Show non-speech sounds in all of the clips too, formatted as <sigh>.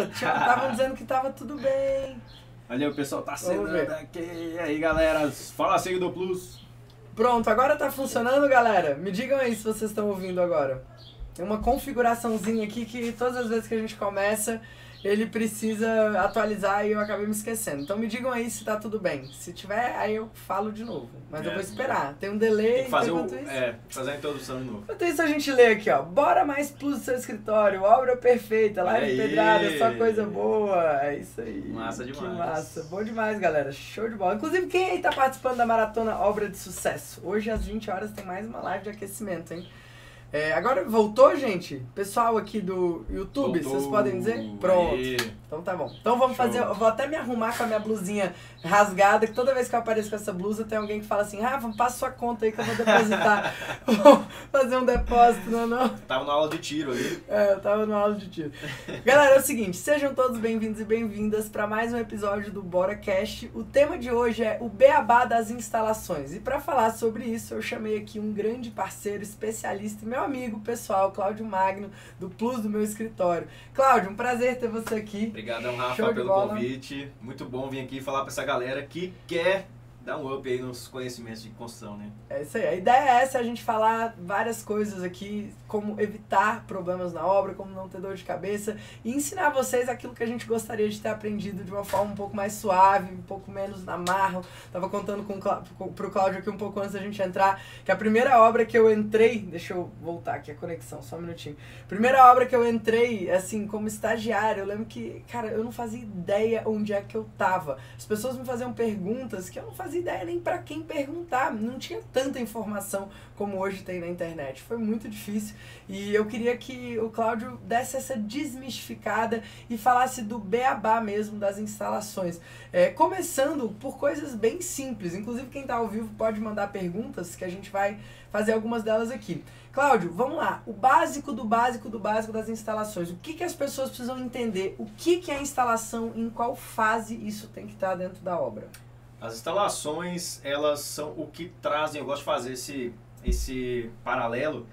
obra. Estavam <laughs> dizendo que tava tudo bem. Olha, o pessoal tá acenando aqui. E aí, galera? Fala, seguidor Plus. Pronto, agora tá funcionando, galera? Me digam aí se vocês estão ouvindo agora. Tem uma configuraçãozinha aqui que todas as vezes que a gente começa, ele precisa atualizar e eu acabei me esquecendo. Então me digam aí se tá tudo bem. Se tiver, aí eu falo de novo. Mas eu É. vou esperar. Tem um delay, Tem que fazer, o, é, fazer a introdução de novo. Enquanto isso a gente lê aqui, ó. Bora mais plus seu escritório, obra perfeita, live pedrada, só coisa boa. É isso aí. Massa Que demais. massa. Bom demais, galera. Show de bola. Inclusive, quem aí tá participando da maratona Obra de Sucesso? Hoje às 20 horas tem mais uma live de aquecimento, hein? É, agora voltou, gente? Pessoal aqui do YouTube, Voltou. vocês podem dizer? Pronto. Aí. Então tá bom. Então vamos Show. fazer. Eu vou até me arrumar com a minha blusinha rasgada, que toda vez que eu apareço com essa blusa, tem alguém que fala assim: Rafa, passa sua conta aí que eu vou depositar. <laughs> vou fazer um depósito, não, é não. Tava na aula de tiro ali. É, eu tava no aula de tiro. Galera, é o seguinte, sejam todos bem-vindos e bem-vindas para mais um episódio do Bora Cast. O tema de hoje é o beabá das instalações. E para falar sobre isso, eu chamei aqui um grande parceiro, especialista e meu amigo pessoal, Cláudio Magno, do Plus do meu escritório. Cláudio, um prazer ter você aqui. Obrigadão, Rafa, Show pelo convite. Muito bom vir aqui falar pra essa galera que quer dar um up aí nos conhecimentos de construção, né? É isso aí. A ideia é essa, a gente falar várias coisas aqui, como evitar problemas na obra, como não ter dor de cabeça e ensinar vocês aquilo que a gente gostaria de ter aprendido de uma forma um pouco mais suave, um pouco menos na marra. Tava contando com, com, pro Cláudio aqui um pouco antes da gente entrar, que a primeira obra que eu entrei, deixa eu voltar aqui a conexão, só um minutinho. Primeira obra que eu entrei, assim, como estagiário, eu lembro que, cara, eu não fazia ideia onde é que eu tava. As pessoas me faziam perguntas que eu não fazia ideia nem pra quem perguntar. Não tinha tanta informação como hoje tem na internet. Foi muito difícil. E eu queria que o Cláudio desse essa desmistificada e falasse do beabá mesmo das instalações. É, começando por coisas bem simples. Inclusive, quem tá ao vivo pode mandar perguntas que a gente vai fazer algumas delas aqui. Cláudio, vamos lá. O básico do básico do básico das instalações. O que, que as pessoas precisam entender? O que, que é a instalação? Em qual fase isso tem que estar dentro da obra? As instalações, elas são o que trazem, eu gosto de fazer esse, esse paralelo,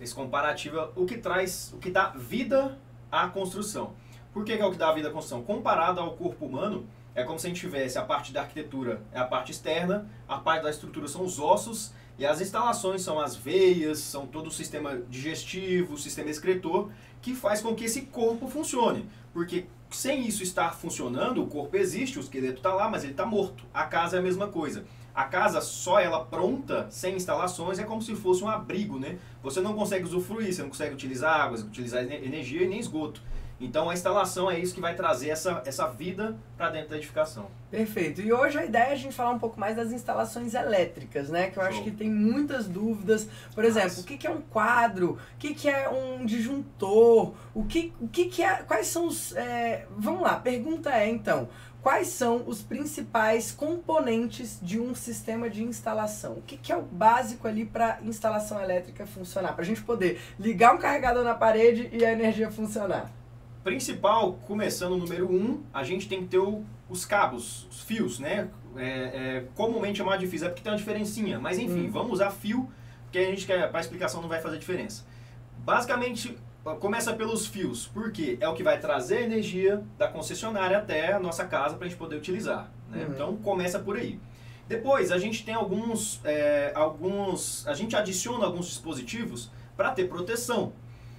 esse comparativo, o que traz, o que dá vida à construção. Por que, que é o que dá vida à construção? Comparado ao corpo humano, é como se a gente tivesse a parte da arquitetura, é a parte externa, a parte da estrutura são os ossos, e as instalações são as veias, são todo o sistema digestivo, o sistema excretor, que faz com que esse corpo funcione. Porque sem isso estar funcionando, o corpo existe, o esqueleto está lá, mas ele está morto. A casa é a mesma coisa. A casa só ela pronta, sem instalações, é como se fosse um abrigo, né? Você não consegue usufruir, você não consegue utilizar água, utilizar ene- energia e nem esgoto. Então a instalação é isso que vai trazer essa, essa vida para dentro da edificação. Perfeito. E hoje a ideia é a gente falar um pouco mais das instalações elétricas, né? Que eu acho Show. que tem muitas dúvidas. Por exemplo, Nossa. o que, que é um quadro? O que, que é um disjuntor? O que, o que, que é. Quais são os. é, Vamos lá, a pergunta é então. Quais são os principais componentes de um sistema de instalação? O que, que é o básico ali para instalação elétrica funcionar? Para a gente poder ligar um carregador na parede e a energia funcionar. Principal, começando o número 1, um, a gente tem que ter o- os cabos, os fios, né? É, é, comumente chamado de fios, é porque tem uma diferencinha. Mas enfim, Hum. vamos usar fio, porque a gente quer, para explicação não vai fazer diferença. Basicamente, começa pelos fios, porque é o que vai trazer a energia da concessionária até a nossa casa para a gente poder utilizar. né? Uhum. Então começa por aí. Depois a gente tem alguns, é, alguns, a gente adiciona alguns dispositivos para ter proteção.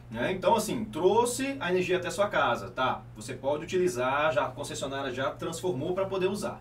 né? Então assim, trouxe a energia até sua casa, tá? Você pode utilizar, já a concessionária já transformou para poder usar.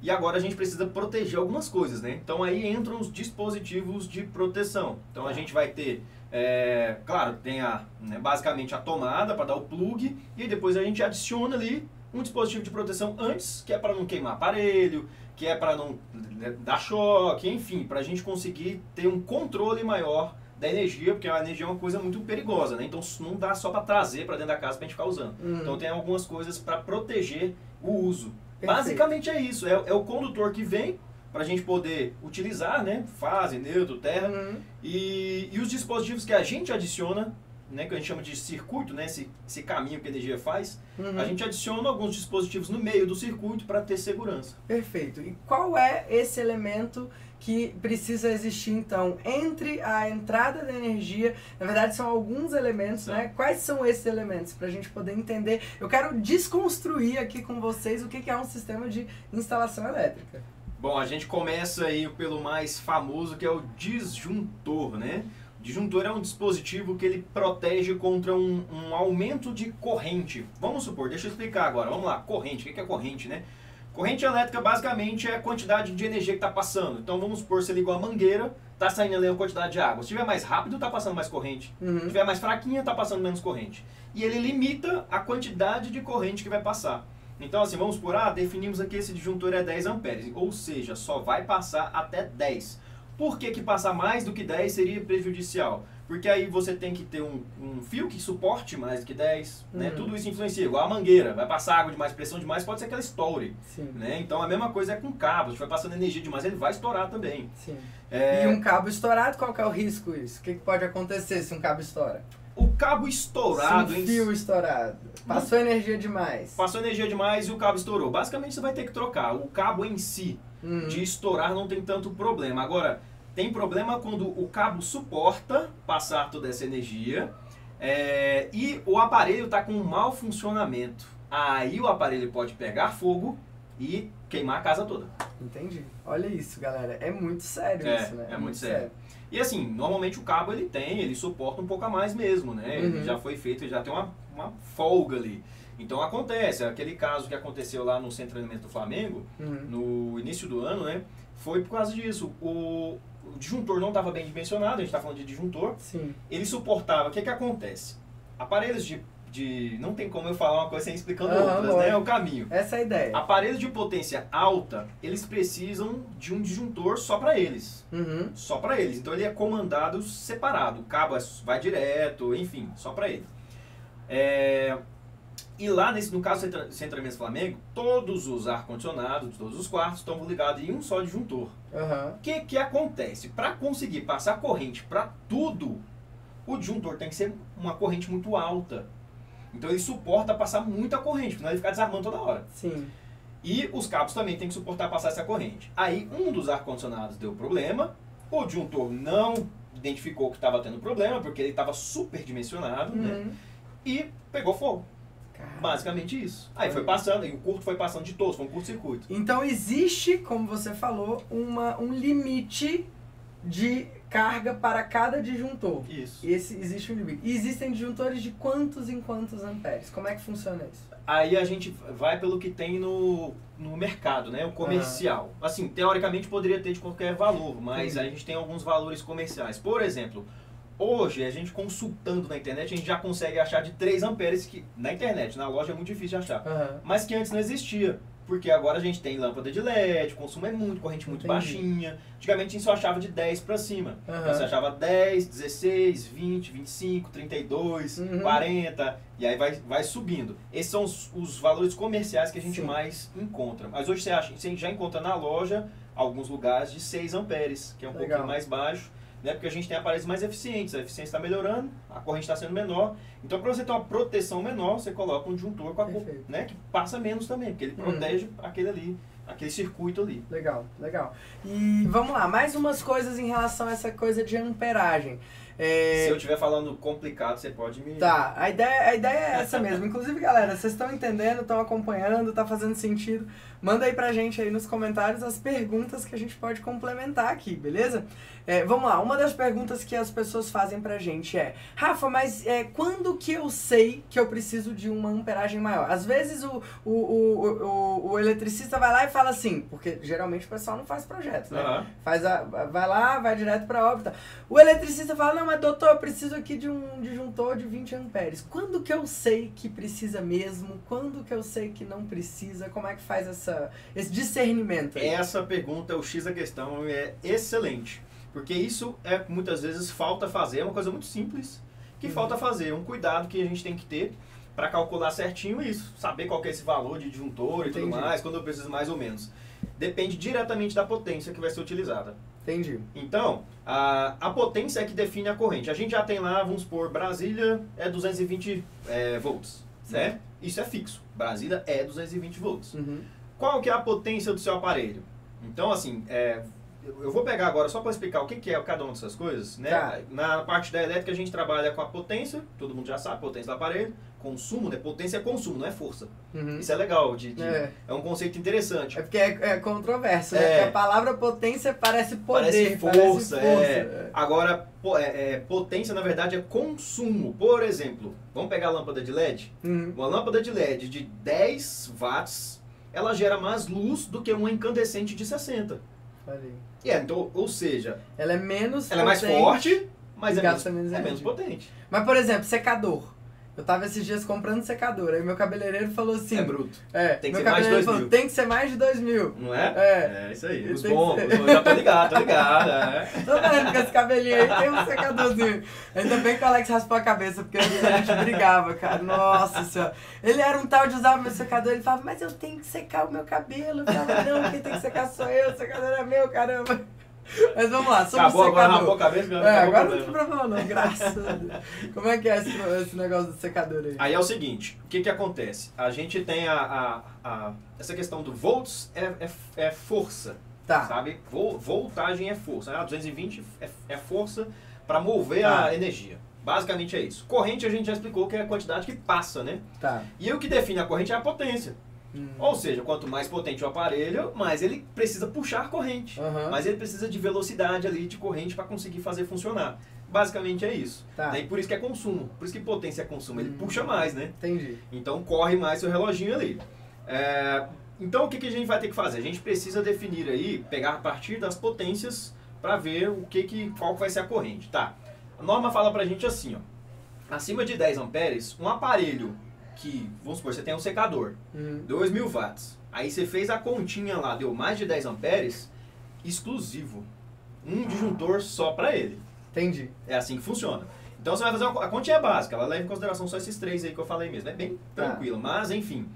E agora a gente precisa proteger algumas coisas, né? Então aí entram os dispositivos de proteção. Então a gente vai ter, é, claro, tem a, né, basicamente a tomada para dar o plug e aí depois a gente adiciona ali um dispositivo de proteção antes, que é para não queimar aparelho, que é para não né, dar choque, enfim, para a gente conseguir ter um controle maior da energia, porque a energia é uma coisa muito perigosa, né? Então não dá só para trazer para dentro da casa para a gente ficar usando. Hum. Então tem algumas coisas para proteger o uso. Perfeito. Basicamente é isso, é, é o condutor que vem para a gente poder utilizar, né? Fase, neutro, terra, Uhum. e, e os dispositivos que a gente adiciona, né? Que a gente chama de circuito, né? Esse, esse caminho que a energia faz, Uhum. a gente adiciona alguns dispositivos no meio do circuito para ter segurança. Perfeito. E qual é esse elemento que precisa existir, então, entre a entrada da energia. Na verdade, são alguns elementos, né? Quais são esses elementos? Para a gente poder entender. Eu quero desconstruir aqui com vocês o que é um sistema de instalação elétrica. Bom, a gente começa aí pelo mais famoso, que é o disjuntor, né? O disjuntor é um dispositivo que ele protege contra um, um aumento de corrente. Vamos supor, deixa eu explicar agora. Vamos lá, corrente. O que é corrente, né? Corrente elétrica basicamente é a quantidade de energia que está passando. Então vamos supor, você ligou a mangueira, está saindo ali uma quantidade de água. Se tiver mais rápido, está passando mais corrente. Uhum. Se tiver mais fraquinha, está passando menos corrente. E ele limita a quantidade de corrente que vai passar. Então assim, vamos por ah, definimos aqui esse disjuntor é 10 amperes, ou seja, só vai passar até 10. Por que, que passar mais do que 10 seria prejudicial? Porque aí você tem que ter um, um fio que suporte mais do que 10, né? Uhum. Tudo isso influencia. Igual a mangueira, vai passar água demais, pressão demais, pode ser que ela estoure. Sim. Né? Então a mesma coisa é com cabo, se vai passando energia demais, ele vai estourar também. Sim. É, E um cabo estourado, qual que é o risco isso? O que, que pode acontecer se um cabo estoura? O cabo estourado, se um em- fio estourado. Passou energia demais. passou energia demais e o cabo estourou. Basicamente você vai ter que trocar. O cabo em si, Uhum. de estourar, não tem tanto problema. Agora, tem problema quando o cabo suporta passar toda essa energia é, e o aparelho está com um mau funcionamento. Aí o aparelho pode pegar fogo e queimar a casa toda. Entendi. Olha isso, galera. É muito sério É, isso, né? é muito sério. E assim, normalmente o cabo ele tem, ele suporta um pouco a mais mesmo, né? Ele Uhum. já foi feito, ele já tem uma, uma folga ali. Então acontece, aquele caso que aconteceu lá no centro de treinamento do Flamengo, Uhum. no início do ano, né? Foi por causa disso. O, o disjuntor não estava bem dimensionado, a gente está falando de disjuntor. Sim. Ele suportava. O que, que acontece? Aparelhos de, de. Não tem como eu falar uma coisa sem explicando outras, né? É o caminho. Essa é a ideia. Aparelhos de potência alta, eles precisam de um disjuntor só para eles. Uhum. Só para eles. Então ele é comandado separado. O cabo é- vai direto, enfim, só para ele. É, E lá, nesse, no caso do Centra- Centramento Flamengo, todos os ar-condicionados de todos os quartos estão ligados em um só disjuntor. O que, que acontece? Para conseguir passar corrente para tudo, o disjuntor tem que ser uma corrente muito alta. Então ele suporta passar muita corrente, senão ele fica desarmando toda hora. Sim. E os cabos também têm que suportar passar essa corrente. Aí um dos ar-condicionados deu problema, o disjuntor não identificou que estava tendo problema, porque ele estava superdimensionado, né? E pegou fogo. Cara. Basicamente isso. Aí foi passando, e o curto foi passando de todos, foi um curto-circuito. Então existe, como você falou, uma, um limite de carga para cada disjuntor. Isso. Esse existe um limite. E existem disjuntores de quantos em quantos amperes? Como é que funciona isso? Aí a gente vai pelo que tem no, no mercado, né? O comercial. Assim, teoricamente poderia ter de qualquer valor, mas a gente tem alguns valores comerciais. Por exemplo, hoje a gente consultando na internet, a gente já consegue achar de 3 amperes que na internet, na loja é muito difícil de achar. Aham. Mas que antes não existia. Porque agora a gente tem lâmpada de LED, o consumo é muito, corrente muito Entendi. baixinha. Antigamente a gente só achava de 10 pra cima. Aham. Então você achava 10, 16, 20, 25, 32, Uhum. 40, e aí vai, vai subindo. Esses são os, os valores comerciais que a gente Sim. mais encontra. Mas hoje você, acha, você já encontra na loja alguns lugares de 6 amperes, que é um Legal. pouquinho mais baixo, né? porque a gente tem aparelhos mais eficientes, a eficiência está melhorando, a corrente está sendo menor. Então, para você ter uma proteção menor, você coloca um disjuntor com a cor, né? que passa menos também, porque ele Uhum. protege aquele ali, aquele circuito ali. Legal, legal. E vamos lá, mais umas coisas em relação a essa coisa de amperagem. É, Se eu estiver falando complicado, você pode me. Tá, a ideia, a ideia é essa <laughs> mesmo. Inclusive, galera, vocês estão entendendo, estão acompanhando, tá fazendo sentido. Manda aí pra gente aí nos comentários as perguntas que a gente pode complementar aqui, beleza? É, vamos lá, uma das perguntas que as pessoas fazem pra gente é Rafa, mas é, quando que eu sei que eu preciso de uma amperagem maior? Às vezes o, o, o, o, o eletricista vai lá e fala assim, porque geralmente o pessoal não faz projetos, né? Aham. Faz a, vai lá, vai direto pra órbita. O eletricista fala, não, mas doutor, eu preciso aqui de um disjuntor de 20 amperes. Quando que eu sei que precisa mesmo? Quando que eu sei que não precisa? Como é que faz essa, esse discernimento aí? Essa pergunta, o X da questão, é excelente. Porque isso é muitas vezes falta fazer, é uma coisa muito simples que Uhum. falta fazer, um cuidado que a gente tem que ter para calcular certinho isso, saber qual é esse valor de disjuntor e tudo mais, quando eu preciso mais ou menos. Depende diretamente da potência que vai ser utilizada. Entendi. Então, a, a potência é que define a corrente. A gente já tem lá, vamos supor, Brasília é 220 é, volts, né? Isso é fixo. Brasília é 220 volts. Uhum. Qual que é a potência do seu aparelho? Então, assim, é, eu vou pegar agora só para explicar o que, que é cada uma dessas coisas. Né? Tá. Na parte da elétrica a gente trabalha com a potência, todo mundo já sabe, potência do aparelho. Consumo, né? Potência é consumo, não é força. Uhum. Isso é legal, de, de- É. é. um conceito interessante. É porque é, é controverso, né? É. Porque a palavra potência parece poder, Parece força, parece é. Agora, é, é, potência na verdade é consumo. Por exemplo, vamos pegar a lâmpada de LED? Uhum. Uma lâmpada de LED de 10 watts, ela gera mais luz do que uma incandescente de 60. Falei. E é, então, ou seja, Ela é menos ela é mais potente, forte, mas é menos, gasta menos é menos potente. Mas, por exemplo, secador. Eu tava esses dias comprando secador. Aí meu cabeleireiro falou assim. É bruto. É, Tem que meu ser mais de 2 falou, mil. tem que ser mais de 2 mil. Não é? É. É, isso aí. Os bons, ser. já tô ligado, tô ligado. É. <laughs> Tô vendo que esse cabelinho aí tem um secadorzinho. Ainda bem que o Alex raspou a cabeça, porque a gente brigava, cara. Nossa senhora. Ele era um tal de usar o meu secador, ele falava, mas eu tenho que secar o meu cabelo. Eu falava, não, quem tem que secar sou eu, o secador é meu, caramba. Mas vamos lá, sobre Acabou o agora, secador. rapou a cabeça, não É, acabou agora não tem problema. problema não, graças a Deus. Como é que é esse, esse negócio do secador aí? Aí é o seguinte, o que que acontece? A gente tem a, a- a- essa questão do volts é, é, é força, Tá, sabe? Vol- voltagem é força. Ah, 220 é, é força para mover Tá. a energia. Basicamente é isso. Corrente a gente já explicou que é a quantidade que passa, né? tá. E o que define a corrente é a potência. Hum. Ou seja, quanto mais potente o aparelho, mais ele precisa puxar corrente. Aham. Mas ele precisa de velocidade ali de corrente para conseguir fazer funcionar. Basicamente é isso. Tá. Né? E por isso que é consumo. Por isso que potência é consumo. Ele Hum. puxa mais, né? Entendi. Então corre mais seu reloginho ali. É, então o que, que a gente vai ter que fazer? A gente precisa definir aí, pegar a partir das potências para ver o que que, qual vai ser a corrente. Tá. A norma fala pra gente assim, ó. Acima de 10 amperes, um aparelho que, vamos supor, você tem um secador, Hum. 2.000 watts. Aí você fez a continha lá, deu mais de 10 amperes, exclusivo. Um disjuntor só para ele. Entendi. É assim que funciona. Então você vai fazer uma, a continha é básica, ela leva em consideração só esses três aí que eu falei mesmo. É bem Tá. tranquilo, mas enfim.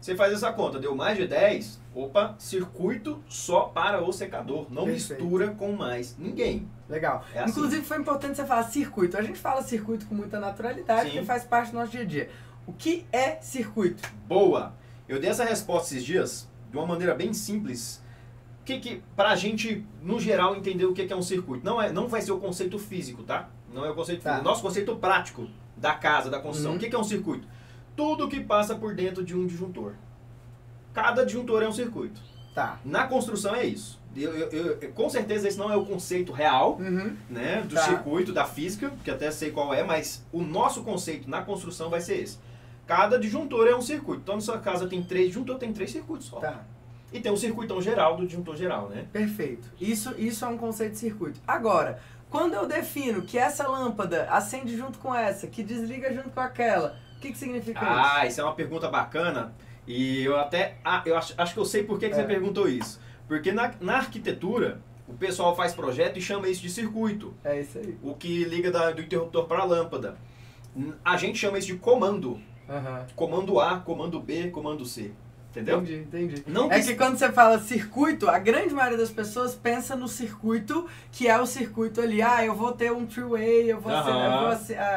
Você faz essa conta, deu mais de 10, opa, circuito só para o secador. Não Perfeito. mistura com mais ninguém. Legal. É assim. Inclusive foi importante você falar circuito. A gente fala circuito com muita naturalidade, Sim. porque faz parte do nosso dia a dia. O que é circuito? Boa! Eu dei essa resposta esses dias de uma maneira bem simples. Que que pra gente, no geral, entender o que que é um circuito. Não, é, não vai ser o conceito físico, tá? Não é o conceito Tá. físico. O nosso conceito prático da casa, da construção. Uhum. O que que é um circuito? Tudo que passa por dentro de um disjuntor. Cada disjuntor é um circuito. Tá. Na construção é isso. Eu- eu- eu- com certeza esse não é o conceito real, Uhum. né, do Tá. circuito, da física, que até sei qual é, mas o nosso conceito na construção vai ser esse. Cada disjuntor é um circuito. Então, na sua casa tem três disjuntores, tem três circuitos só. Tá. E tem o circuitão geral do disjuntor geral, né? Perfeito. Isso, isso é um conceito de circuito. Agora, quando eu defino que essa lâmpada acende junto com essa, que desliga junto com aquela, o que, que significa Ah, isso é uma pergunta bacana. E eu até. Ah, eu acho, acho que eu sei por que, que É. você perguntou isso. Porque na, na arquitetura, o pessoal faz projeto e chama isso de circuito. isso? É isso aí. O que liga da- do interruptor para a lâmpada. A gente chama isso de comando. Aham. Comando A, comando B, comando C. Entendeu? Entendi, entendi. Não É que que quando você fala circuito, a grande maioria das pessoas pensa no circuito, que é o circuito ali, ah, eu vou ter um three-way, eu vou, acender, eu vou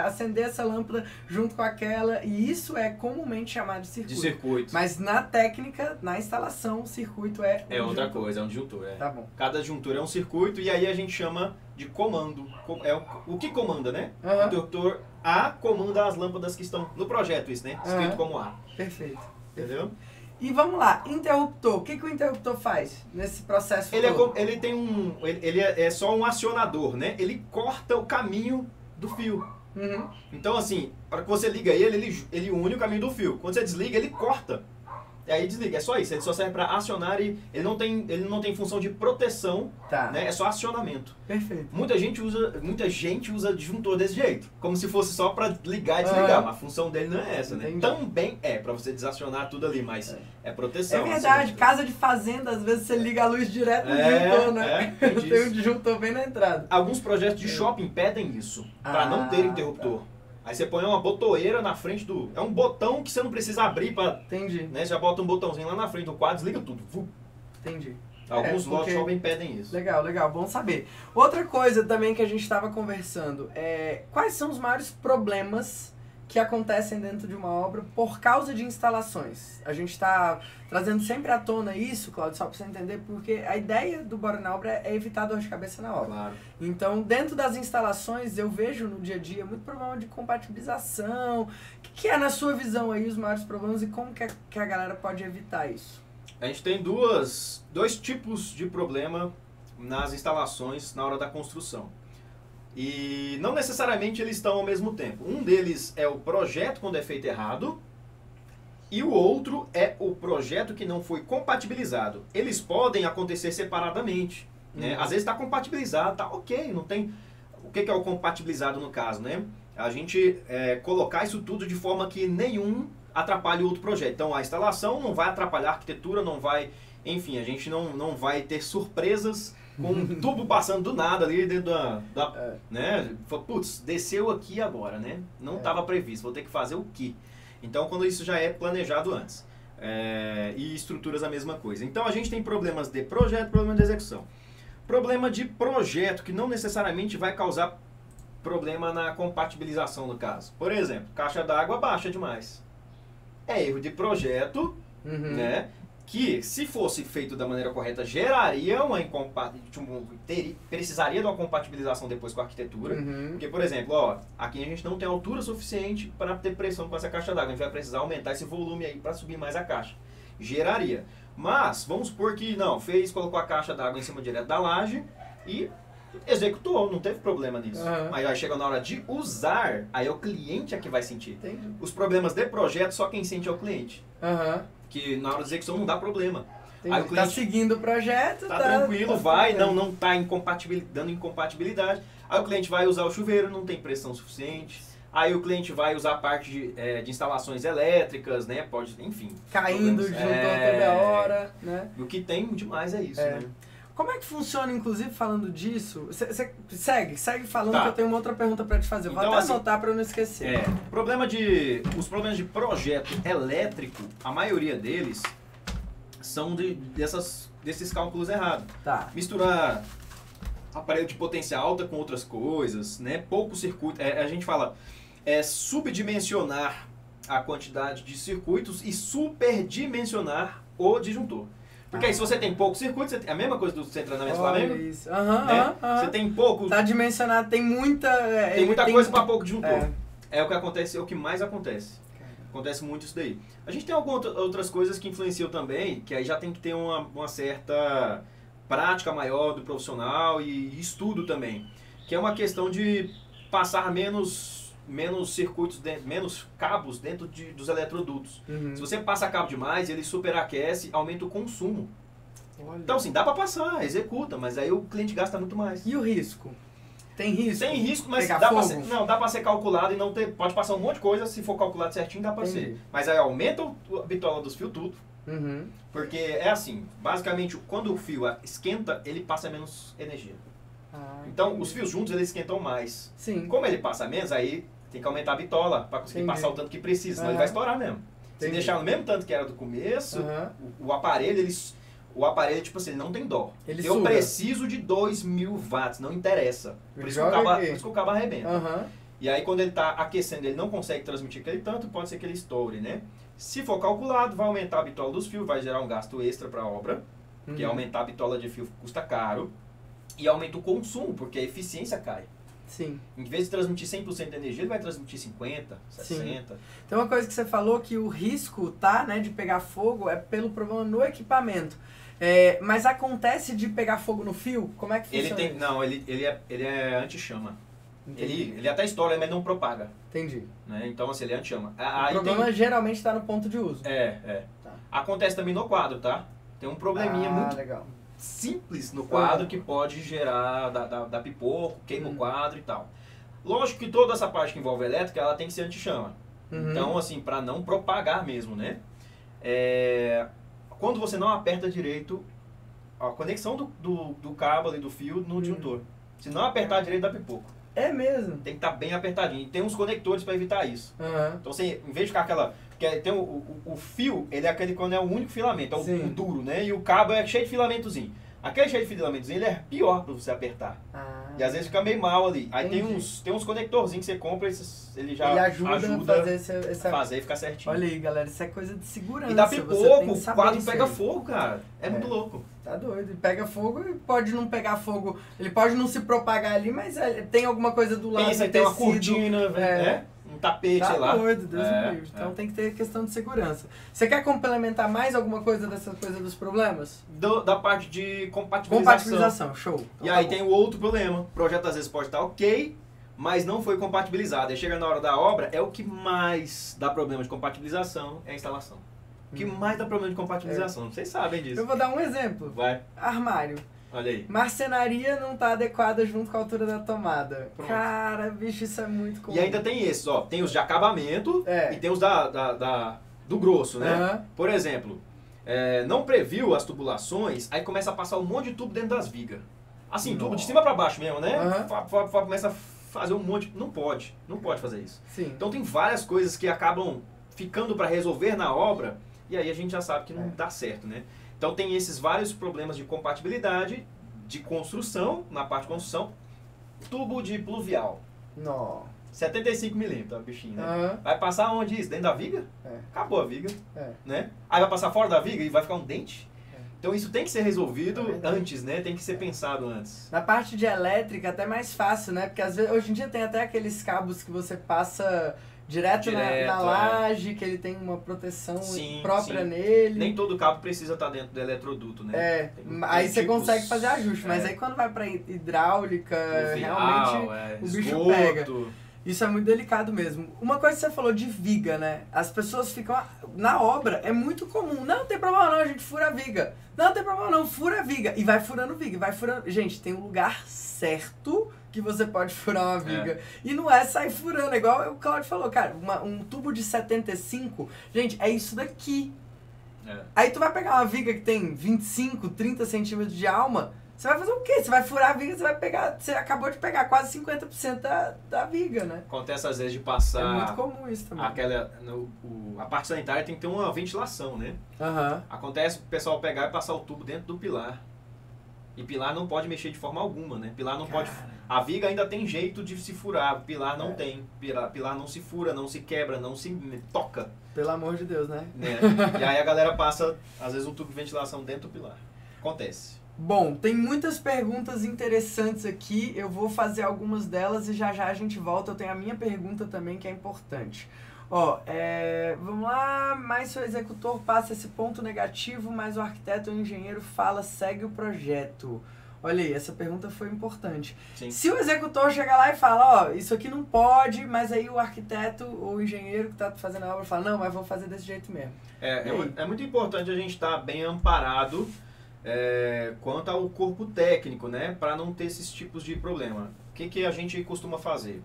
acender essa lâmpada junto com aquela, e isso é comumente chamado de circuito. de circuito. Mas na técnica, na instalação, o circuito é. É um outra disjuntor. coisa, é um disjuntor. É. Tá bom. Cada disjuntor é um circuito e aí a gente chama de comando. Co- É o, que comanda, né? O interruptor A comanda as lâmpadas que estão no projeto, isso, né? Escrito como A. perfeito. Entendeu? E vamos lá, interruptor. O que, que o interruptor faz nesse processo Ele, é todo? com- ele tem um. Ele, ele é, é só um acionador, né? Ele corta o caminho do fio. Uhum. Então, assim, para que você liga ele, ele, ele une o caminho do fio. Quando você desliga, ele corta. E aí desliga. É só isso. Ele só serve para acionar e ele não tem, ele não tem função de proteção, Tá, né? É só acionamento. perfeito. Muita gente usa, muita gente usa disjuntor desse jeito, como se fosse só para ligar e desligar. Aham. Mas a função dele não é essa, né? Entendi. Também é para você desacionar tudo ali, mas é, proteção. É verdade, assim, casa de fazenda, às vezes você liga a luz direto no É, disjuntor, né? é, tem <laughs> um disjuntor bem na entrada. Alguns projetos de É. shopping pedem isso, para Ah, não ter interruptor. Aí você põe uma botoeira na frente do. É um botão que você não precisa abrir para. Entendi, Né? Você já bota um botãozinho lá na frente do quadro, desliga tudo. Entendi. Alguns É, porque- shopping pedem isso. Legal, legal, bom saber. Outra coisa também que a gente estava conversando é quais são os maiores problemas que acontecem dentro de uma obra por causa de instalações. A gente está trazendo sempre à tona isso, Claudio, só para você entender, porque a ideia do Bora na Obra é evitar dor de cabeça na obra. Claro. Então, dentro das instalações, eu vejo no dia a dia muito problema de compatibilização. O que, que é, na sua visão, aí os maiores problemas e como que a, que a galera pode evitar isso? A gente tem duas, dois tipos de problema nas instalações na hora da construção. E não necessariamente eles estão ao mesmo tempo. Um deles é o projeto quando é feito errado, e o outro é o projeto que não foi compatibilizado. Eles podem acontecer separadamente. Né? Uhum. Às vezes está compatibilizado, tá ok, não tem. O que que é o compatibilizado no caso, né? A gente é, colocar isso tudo de forma que nenhum atrapalhe o outro projeto. Então a instalação não vai atrapalhar a arquitetura, não vai. Enfim, a gente não, não vai ter surpresas com um tubo passando do nada ali dentro da. da É. né? Putz, desceu aqui agora, né? Não É. estava previsto, vou ter que fazer o quê? Então, quando isso já é planejado antes. É, e estruturas a mesma coisa. Então, a gente tem problemas de projeto, problema de execução. Problema de projeto, que não necessariamente vai causar problema na compatibilização, no caso. Por exemplo, caixa d'água baixa demais. É erro de projeto, Uhum. né? Que, se fosse feito da maneira correta, geraria uma incompa tipo, precisaria de uma compatibilização depois com a arquitetura. Uhum. Porque, por exemplo, ó, aqui a gente não tem altura suficiente para ter pressão com essa caixa d'água. A gente vai precisar aumentar esse volume aí para subir mais a caixa. Geraria. Mas, vamos supor que não, fez, colocou a caixa d'água em cima direto da laje e executou, não teve problema nisso. Aham. Mas aí chega na hora de usar, aí é o cliente é que vai sentir. Entendi. Os problemas de projeto, só quem sente é o cliente. Aham. Que na hora da execução não dá problema. Entendi. Aí o cliente Tá seguindo o projeto, Tá, tá, tranquilo, tá vai, bem. não, não tá incompatibil, dando incompatibilidade. Aí o cliente vai usar o chuveiro, não tem pressão suficiente. Aí o cliente vai usar a parte de, eh, de instalações elétricas, né? Pode, enfim. Caindo, juntou É, toda hora, né? O que tem demais é isso, É. né? Como é que funciona, inclusive, falando disso? Você segue, segue falando Tá. que eu tenho uma outra pergunta pra te fazer. Vou Então, até assim, anotar pra eu não esquecer. É, problema de, os problemas de projeto elétrico, a maioria deles são de, dessas, desses cálculos errados. Tá. misturar aparelho de potência alta com outras coisas, né? Pouco circuito. É, a gente fala é subdimensionar a quantidade de circuitos e superdimensionar o disjuntor. Porque aí se você tem pouco circuito, você tem, a mesma coisa do centro de treinamento Olha Flamengo, isso. Aham, né? aham. Você tem pouco, Tá dimensionado, tem muita... é, tem muita coisa para pouco disjuntor. É. É. o que acontece, é o que mais acontece. Acontece muito isso daí. A gente tem algumas outra- outras coisas que influenciam também, que aí já tem que ter uma, uma certa prática maior do profissional e estudo também. Que é uma questão de passar menos, menos circuitos, dentro, menos cabos dentro de, dos eletrodutos. Uhum. Se você passa cabo demais, ele superaquece, aumenta o consumo. Olha. Então, assim, dá para passar, executa, mas aí o cliente gasta muito mais. E o risco? Tem risco? Tem risco, mas Pegar dá pra fogo? ser, não, dá pra ser calculado e não ter. Pode passar um monte de coisa, se for calculado certinho, dá pra Entendi. ser. Mas aí aumenta o- a bitola dos fios tudo. Uhum. Porque é assim, basicamente, quando o fio esquenta, ele passa menos energia. Ah, Então, entendi. os fios juntos, eles esquentam mais. Sim. Como ele passa menos, aí tem que aumentar a bitola pra conseguir Entendi. passar o tanto que precisa, senão ele Aham. vai estourar mesmo. Se Entendi. deixar no mesmo tanto que era do começo, Aham. o, o aparelho, ele, o aparelho, tipo assim, ele não tem dó. Ele Eu suga. preciso de 2 mil watts, não interessa. Por isso, que o Joga cabo, por isso que o cabo arrebenta. Aham. E aí quando ele está aquecendo, ele não consegue transmitir aquele tanto, pode ser que ele estoure, né? Se for calculado, vai aumentar a bitola dos fios, vai gerar um gasto extra para a obra, porque Uhum. aumentar a bitola de fio custa caro, e aumenta o consumo, porque a eficiência cai. Sim. Em vez de transmitir 100% de energia, ele vai transmitir 50, 60. Tem uma coisa que você falou que o risco, tá, né, de pegar fogo é pelo problema no equipamento. É, mas acontece de pegar fogo no fio? Como é que Ele funciona? tem, isso? não, ele, ele é, ele é anti-chama. Ele, ele até estoura, mas não propaga, Entendi. né? Então assim, ele é anti-chama. o Aí tem- problema geralmente está no ponto de uso. É, é. Tá. Acontece também no quadro, tá? Tem um probleminha ah, muito legal. Simples no quadro Uhum. que pode gerar da, da, da pipoco, queima Uhum. o quadro e tal. Lógico que toda essa parte que envolve elétrica, ela tem que ser anti-chama. Uhum. Então, assim, para não propagar mesmo, né? É, Quando você não aperta direito a conexão do, do, do cabo e do fio no Uhum. disjuntor. Se não apertar direito, dá pipoco. É mesmo. Tem que estar bem apertadinho. E tem uns conectores para evitar isso. Então, você, em vez de ficar aquela. Porque tem o, o, o fio, ele é aquele quando é o único filamento, é o, duro, né? E o cabo é cheio de filamentozinho. Aquele cheio de filamentos, ele é pior pra você apertar. Ah. E às vezes fica meio mal ali. Aí tem uns, tem uns conectorzinhos que você compra, esses, ele já Ele ajuda, ajuda a fazer esse, essa... fazer e ficar certinho. Olha aí, galera, isso é coisa de segurança. e dá pipoco, o quadro pega aí. fogo, cara. É, É. muito louco. Tá doido. Ele pega fogo e pode não pegar fogo. Ele pode não se propagar ali, mas é, tem alguma coisa do lado Pensa tem uma tecido. cortina, É. né? Um tapete, Tá sei lá. doido, Deus É, livre. Então é. tem que ter questão de segurança. Você quer complementar mais alguma coisa dessa coisa dos problemas? Do- da parte de compatibilização. Compatibilização, show. Então E tá aí bom. tem o outro problema. O projeto às vezes pode estar ok, mas não foi compatibilizado. Aí chega na hora da obra, é o que mais dá problema de compatibilização, é a instalação. O que Hum. mais dá problema de compatibilização? Vocês sabem disso. Eu vou dar um exemplo. Vai, Armário. Olha aí. Marcenaria não tá adequada junto com a altura da tomada. Pronto. Cara, bicho, isso é muito comum. E ainda tem esses, ó. Tem os de acabamento É. e tem os da, da- da- do grosso, né? Aham. Por exemplo, é, não previu as tubulações, aí começa a passar um monte de tubo dentro das vigas. Assim, tubo de Nossa. cima pra baixo mesmo, né? Fa- começa a fazer um monte. Não pode, não pode fazer isso. Sim. Então tem várias coisas que acabam ficando para resolver na obra e aí a gente já sabe que não É. dá certo, né? Então tem esses vários problemas de compatibilidade, de construção, na parte de construção, tubo de pluvial, Nó. 75 milímetros, a bichinha, né? Aham. Vai passar onde isso? Dentro da viga? É. Acabou a viga, É. né? Aí vai passar fora da viga e vai ficar um dente? É. Então isso tem que ser resolvido É antes, né? Tem que ser pensado antes. Na parte de elétrica até mais fácil, né? Porque às vezes hoje em dia tem até aqueles cabos que você passa direto, na- Direto, na, é. laje, que ele tem uma proteção Sim, própria sim. nele. Nem todo cabo precisa estar dentro do eletroduto, né? É, Tem- aí tem você tipos- consegue fazer ajuste, mas é. aí quando vai pra hidráulica, Fluvial, realmente é, o bicho esgoto. pega. Isso é muito delicado mesmo. Uma coisa que você falou de viga, né? As pessoas ficam. Na obra é muito comum. Não, tem problema não, a gente fura a viga. Não, tem problema não, fura a viga. E vai furando viga, vai furando. Gente, tem um lugar certo que você pode furar uma viga. E não é sair furando, é igual o Claudio falou, cara. uma- um tubo de 75, gente, é isso daqui. É. Aí tu vai pegar uma viga que tem 25, 30 centímetros de alma, você vai fazer o quê? Você vai furar a viga, você vai pegar. Você acabou de pegar quase 50% da, da viga, né? Acontece às vezes de É muito passar comum isso também. aquela. no- o- a parte sanitária tem que ter uma ventilação, né? Aham. Acontece o pessoal pegar e passar o tubo dentro do pilar. E pilar não pode mexer de forma alguma, né? Pilar não pode. Cara. A viga ainda tem jeito de se furar, pilar não É. tem. Pilar, pilar não se fura, não se quebra, não se toca. Pelo amor de Deus, né? Né? e aí a galera passa, às vezes, um tubo de ventilação dentro do pilar. Acontece. Bom, tem muitas perguntas interessantes aqui. Eu vou fazer algumas delas e já já a gente volta. Eu tenho a minha pergunta também que é importante. Ó, é, vamos lá. Mas se o executor passa esse ponto negativo, mas o arquiteto ou o engenheiro fala, segue o projeto. Olha aí, essa pergunta foi importante. Sim. Se o executor chegar lá e fala, ó, isso aqui não pode, mas aí o arquiteto ou o engenheiro que tá fazendo a obra fala, não, mas vou fazer desse jeito mesmo. É, é, é muito importante a gente estar bem amparado é, quanto ao corpo técnico, né? Para não ter esses tipos de problema. O que, que a gente costuma fazer?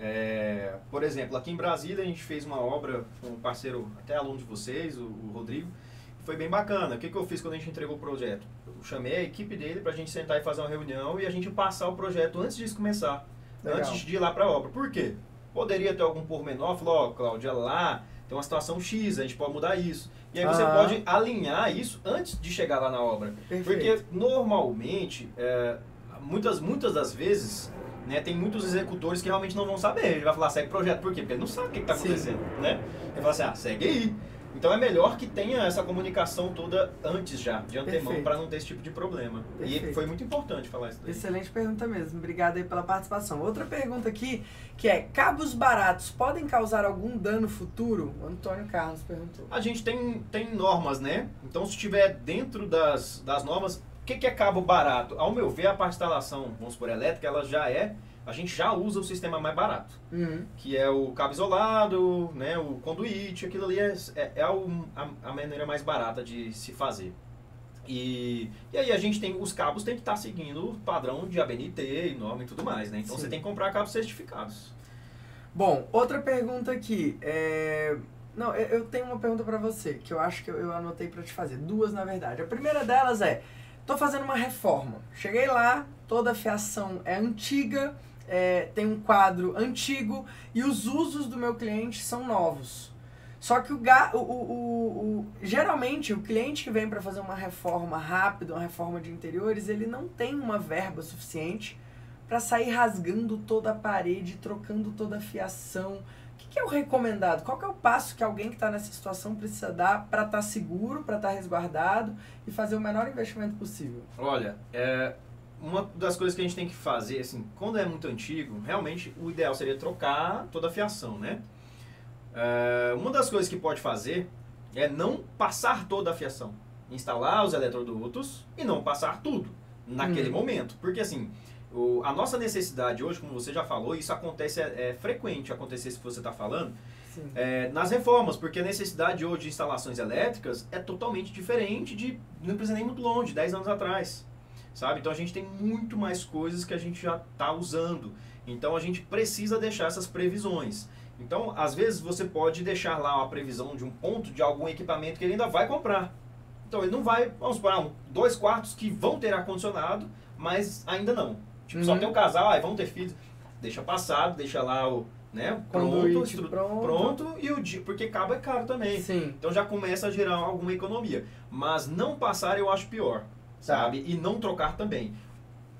É, por exemplo, aqui em Brasília a gente fez uma obra com um parceiro, até aluno de vocês, o, o Rodrigo, foi bem bacana. O que, que eu fiz quando a gente entregou o projeto? Eu chamei a equipe dele para a gente sentar e fazer uma reunião e a gente passar o projeto antes disso começar. Legal. Antes de ir lá para a obra. Por quê? Poderia ter algum pormenor, falou, ó, Cláudia, lá tem uma situação X, a gente pode mudar isso. E aí você Ah. pode alinhar isso antes de chegar lá na obra. Perfeito. Porque normalmente, é, muitas, muitas das vezes, né, tem muitos executores que realmente não vão saber. Ele vai falar, segue projeto. Por quê? Porque ele não sabe o que está Sim. acontecendo. Né? Ele fala assim, ah, segue aí. Então é melhor que tenha essa comunicação toda antes já, de antemão, para não ter esse tipo de problema. Perfeito. E foi muito importante falar isso daí. Excelente pergunta mesmo. Obrigado aí pela participação. Outra pergunta aqui, que é, cabos baratos podem causar algum dano futuro? O Antônio Carlos perguntou. A gente tem, tem normas, né? Então, se estiver dentro das, das normas, o que, que é cabo barato? Ao meu ver, a parte de instalação, vamos por elétrica, ela já é, a gente já usa o sistema mais barato, Uhum. que é o cabo isolado, né? O conduíte, aquilo ali é, é, é a, a maneira mais barata de se fazer. E, e aí a gente tem, os cabos tem que estar seguindo o padrão de ABNT, norma e tudo mais, né? Então Sim. você tem que comprar cabos certificados. Bom, outra pergunta aqui. É... Não, eu, tenho uma pergunta pra você, que eu acho que eu, eu anotei pra te fazer. Duas, na verdade. A primeira delas é, tô fazendo uma reforma. Cheguei lá, toda a fiação é antiga, é, tem um quadro antigo e os usos do meu cliente são novos. Só que o, ga, o, o, o, geralmente o cliente que vem para fazer uma reforma rápida, uma reforma de interiores, ele não tem uma verba suficiente para sair rasgando toda a parede, trocando toda a fiação. O que, que é o recomendado? Qual é o passo que alguém que está nessa situação precisa dar para estar tá seguro, para estar tá resguardado e fazer o menor investimento possível? Olha, é, uma das coisas que a gente tem que fazer, assim, quando é muito antigo, realmente o ideal seria trocar toda a fiação, né? Uh, uma das coisas que pode fazer é não passar toda a fiação. Instalar os eletrodutos e não passar tudo naquele hum. momento. Porque assim, o, a nossa necessidade hoje, como você já falou, isso acontece, é, é frequente acontecer se você está falando, é, nas reformas, porque a necessidade hoje de instalações elétricas é totalmente diferente de, não precisa nem muito longe, 10 anos atrás. Sabe? Então a gente tem muito mais coisas que a gente já está usando. Então a gente precisa deixar essas previsões. Então, às vezes, você pode deixar lá uma previsão de um ponto de algum equipamento que ele ainda vai comprar. Então, ele não vai, vamos supor, um, dois quartos que vão ter ar-condicionado, mas ainda não. Tipo, uhum. só tem um casal, aí vão ter filhos. Deixa passado, deixa lá o, né, pronto, estru... pronto, pronto, e o dia, porque cabo é caro também. Sim. Então já começa a gerar alguma economia. Mas não passar eu acho pior, tá. sabe? E não trocar também.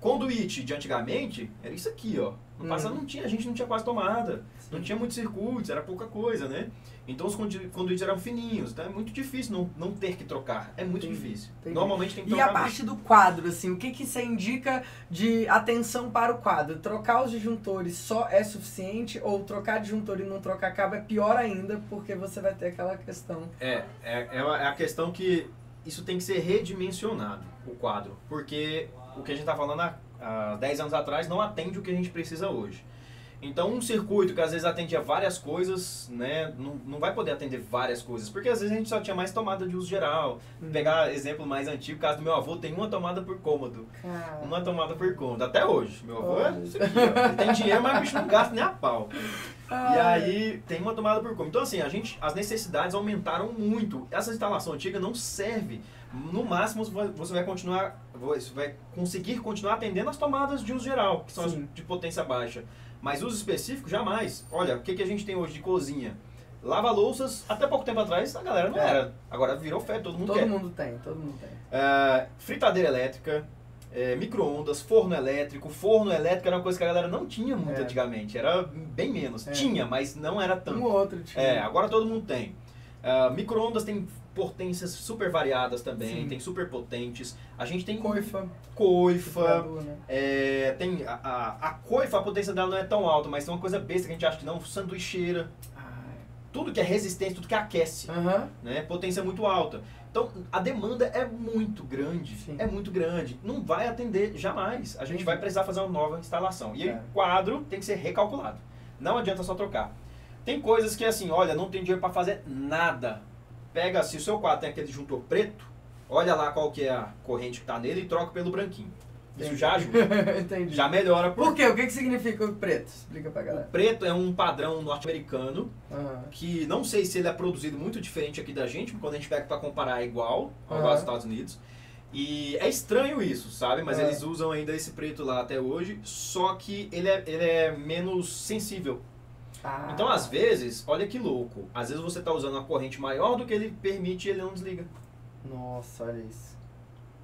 Conduíte de antigamente era isso aqui, ó. No passado uhum. não tinha, a gente não tinha quase tomada, não tinha muitos circuitos, era pouca coisa, né? Então os conduítes eram fininhos, então é muito difícil não, não ter que trocar. É muito Entendi. difícil. Entendi. Normalmente tem que trocar. E a parte do quadro, assim, o que, que você indica de atenção para o quadro? Trocar os disjuntores só é suficiente ou trocar disjuntor e não trocar cabo é pior ainda, porque você vai ter aquela questão. É, é, é, é a questão que isso tem que ser redimensionado, o quadro. Porque o que a gente está falando há, há 10 anos atrás não atende o que a gente precisa hoje. Então, um circuito que às vezes atendia várias coisas, né, não, não vai poder atender várias coisas, porque às vezes a gente só tinha mais tomada de uso geral. Hum. Pegar exemplo mais antigo, o caso do meu avô tem uma tomada por cômodo. Caramba. Uma tomada por cômodo, até hoje. Meu avô é isso aqui, Ele tem dinheiro, mas o bicho não gasta nem a pau. Ai. E aí tem uma tomada por cômodo. Então, assim, a gente, as necessidades aumentaram muito. Essa instalação antiga não serve. No máximo, você vai continuar, você vai conseguir continuar atendendo as tomadas de uso geral, que são Sim. as de potência baixa. Mas uso específico, jamais. Olha, o que, que a gente tem hoje de cozinha? Lava-louças, até pouco tempo atrás, a galera não é. era. Agora virou fé, todo mundo todo quer. Todo mundo tem, todo mundo tem. Uh, fritadeira elétrica, é, micro-ondas, forno elétrico. Forno elétrico era uma coisa que a galera não tinha muito é. antigamente. Era bem menos. É. Tinha, mas não era tanto. Um outro tinha. É, agora todo mundo tem. Uh, micro-ondas tem potências super variadas também, Sim. tem super potentes. A gente tem coifa, coifa, né? é, tem a, a, a, coifa, a potência dela não é tão alta, mas tem uma coisa besta que a gente acha que não, sanduicheira. Tudo que é resistente, tudo que aquece, uhum. né? Potência muito alta. Então, a demanda é muito grande, Sim. é muito grande. Não vai atender jamais. A gente Sim. vai precisar fazer uma nova instalação. E é. o quadro tem que ser recalculado. Não adianta só trocar. Tem coisas que assim, olha, não tem dinheiro para fazer nada pega, se o seu quadro tem aquele disjuntor preto, olha lá qual que é a corrente que está nele e troca pelo branquinho. Isso Entendi. já ajuda. <laughs> Entendi. Já melhora. Por... por quê? O que, que significa o preto? Explica pra galera. O preto é um padrão norte-americano uhum. que não sei se ele é produzido muito diferente aqui da gente, quando a gente pega para comparar é igual ao uhum. Estados Unidos. E é estranho isso, sabe? Mas uhum. eles usam ainda esse preto lá até hoje, só que ele é, ele é menos sensível ah. Então, às vezes, olha que louco. Às vezes você está usando uma corrente maior do que ele permite e ele não desliga. Nossa, olha isso.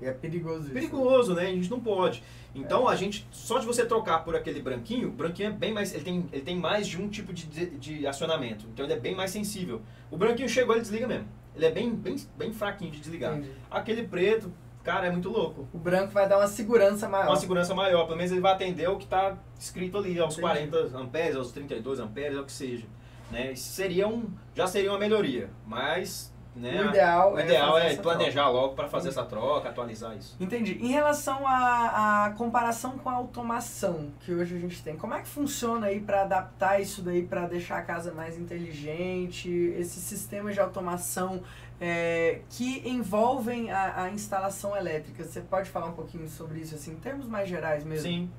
E é perigoso isso. Perigoso, né? A gente não pode. Então, é. a gente, só de você trocar por aquele branquinho, o branquinho é bem mais, ele tem, ele tem mais de um tipo de, de, de acionamento. Então, ele é bem mais sensível. O branquinho chegou, ele desliga mesmo. Ele é bem, bem, bem fraquinho de desligar. Entendi. Aquele preto, Cara, é muito louco. O branco vai dar uma segurança maior. Uma segurança maior. Pelo menos ele vai atender o que está escrito ali, aos Entendi. 40 amperes, aos 32 amperes, ou o que seja. Né? Isso seria um, já seria uma melhoria. Mas né? O ideal, o ideal é, é planejar troca. logo para fazer essa troca, atualizar isso. Entendi. Em relação à, comparação com a automação que hoje a gente tem, como é que funciona aí para adaptar isso daí para deixar a casa mais inteligente? Esses sistemas de automação é, que envolvem a, a, instalação elétrica. Você pode falar um pouquinho sobre isso, assim, em termos mais gerais mesmo? Sim.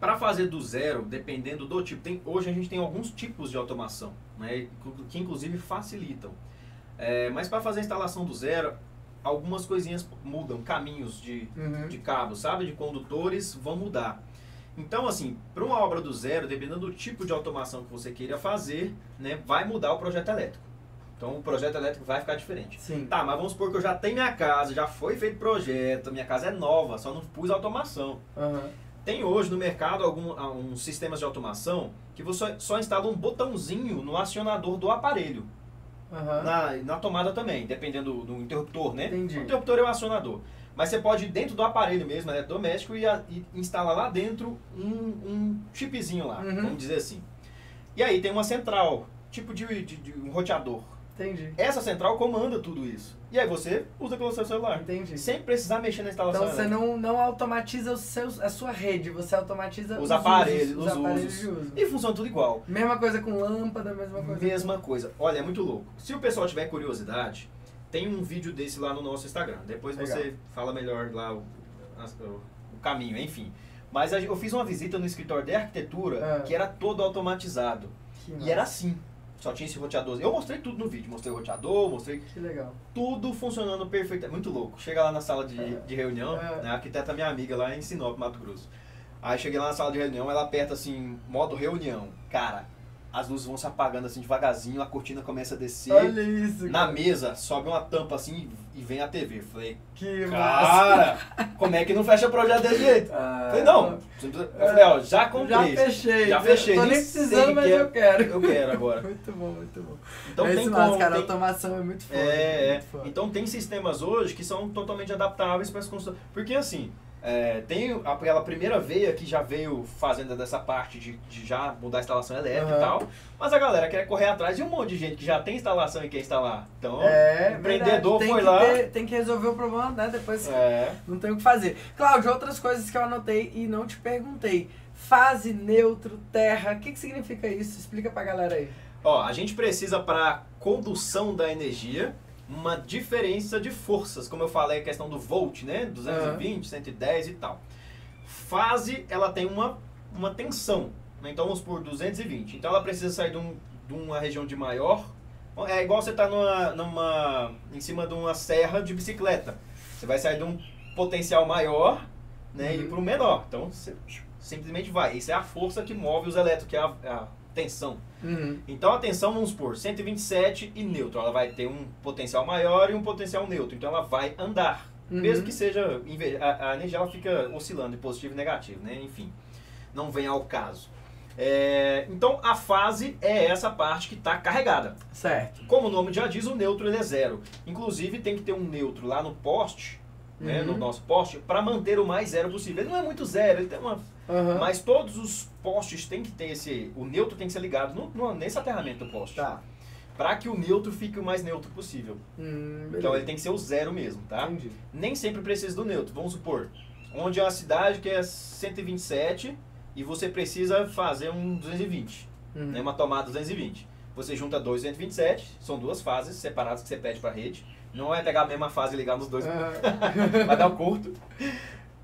Para fazer do zero, dependendo do tipo, tem, hoje a gente tem alguns tipos de automação, né, que inclusive facilitam. É, mas para fazer a instalação do zero, algumas coisinhas mudam, caminhos de, uhum. de cabos, sabe? De condutores vão mudar. Então, assim, para uma obra do zero, dependendo do tipo de automação que você queira fazer, né, vai mudar o projeto elétrico. Então o projeto elétrico vai ficar diferente. Sim. Tá, mas vamos supor que eu já tenho minha casa, já foi feito projeto, minha casa é nova, só não pus automação. Aham. Tem hoje no mercado alguns uns sistemas de automação que você só instala um botãozinho no acionador do aparelho. Aham. Na, na tomada também, dependendo do, do interruptor, né? Entendi. O interruptor é o acionador. Mas você pode ir dentro do aparelho mesmo, né, doméstico, e, a- e instalar lá dentro um, um chipzinho lá, Uhum. vamos dizer assim. E aí tem uma central, tipo de, de- de um roteador. Entendi. Essa central comanda tudo isso. E aí você usa pelo seu celular. Entendi. Sem precisar mexer na instalação. Então você não, não automatiza os seus, a sua rede, você automatiza Os os, aparelhos, usos, os aparelhos usos. de uso. E funciona tudo igual. Mesma coisa com lâmpada, mesma coisa. Mesma coisa. Olha, é muito louco. Se o pessoal tiver curiosidade, tem um vídeo desse lá no nosso Instagram. Depois Legal. você fala melhor lá o, o- caminho, enfim. Mas eu fiz uma visita no escritório de arquitetura Ah. que era todo automatizado. Que, E era assim. Só tinha esse roteador. Eu mostrei tudo no vídeo. Mostrei o roteador, mostrei que legal. tudo funcionando perfeito. É muito louco. Chega lá na sala de, de reunião, É. né, a arquiteta é minha amiga lá em Sinop, Mato Grosso. Aí cheguei lá na sala de reunião, ela aperta assim, modo reunião. Cara, as luzes vão se apagando assim devagarzinho, a cortina começa a descer. Olha isso. Na cara. mesa, sobe uma tampa assim e vem a TV. Falei, Que massa. cara, como é que não fecha projeto desse jeito? Ah, Falei, não. Eu falei, ó, já comprei. Já fechei. Já fechei, Tô nem precisando, mas que é- eu quero. Eu quero agora. <laughs> Muito bom, muito bom. Então é tem como. mesmo, cara. A tem- automação é muito foda. É, é. muito. Então tem sistemas hoje que são totalmente adaptáveis para as construções. Porque assim, é, tem aquela primeira veia que já veio fazendo dessa parte de, de já mudar a instalação elétrica Aham. e tal. Mas a galera quer correr atrás de um monte de gente que já tem instalação e quer instalar. Então, É, o empreendedor verdade. Foi lá. ter- tem que resolver o problema, né? Depois É, não tem o que fazer. Cláudio, outras coisas que eu anotei e não te perguntei. Fase, neutro, terra, o que, que significa isso? Explica pra galera aí. Ó, a gente precisa para condução da energia uma diferença de forças, como eu falei, a questão do volt, né? 220, 110 e tal. Fase, ela tem uma, uma tensão, né? então vamos por 220. Então ela precisa sair de, um- de uma região de maior. É igual você tá numa, numa, em cima de uma serra de bicicleta. Você vai sair de um potencial maior né, e Uhum. ir para um menor. Então você simplesmente vai. Isso é a força que move os elétrons, que é a, a tensão. Uhum. Então a tensão, vamos supor, 127 e neutro. Ela vai ter um potencial maior e um potencial neutro. Então ela vai andar. Uhum. Mesmo que seja. A, a energia ela fica oscilando de positivo e negativo, né? Enfim. Não vem ao caso. É, então a fase é essa parte que está carregada. Certo. Como o nome já diz, o neutro ele é zero. Inclusive tem que ter um neutro lá no poste, né, Uhum. no nosso poste, para manter o mais zero possível. Ele não é muito zero, ele tem uma Aham. mas todos os postes têm que ter esse. O neutro tem que ser ligado no, no- nesse aterramento do poste. Tá. Para que o neutro fique o mais neutro possível. Hum, Então ele tem que ser o zero mesmo, tá? Entendi. Nem sempre precisa do neutro. Vamos supor, onde é uma cidade que é 127 e você precisa fazer um 220, Uhum. né? uma tomada 220. Você junta dois 227, são duas fases separadas que você pede para a rede. Não vai pegar a mesma fase e ligar nos dois, Aham. <laughs> vai dar um curto.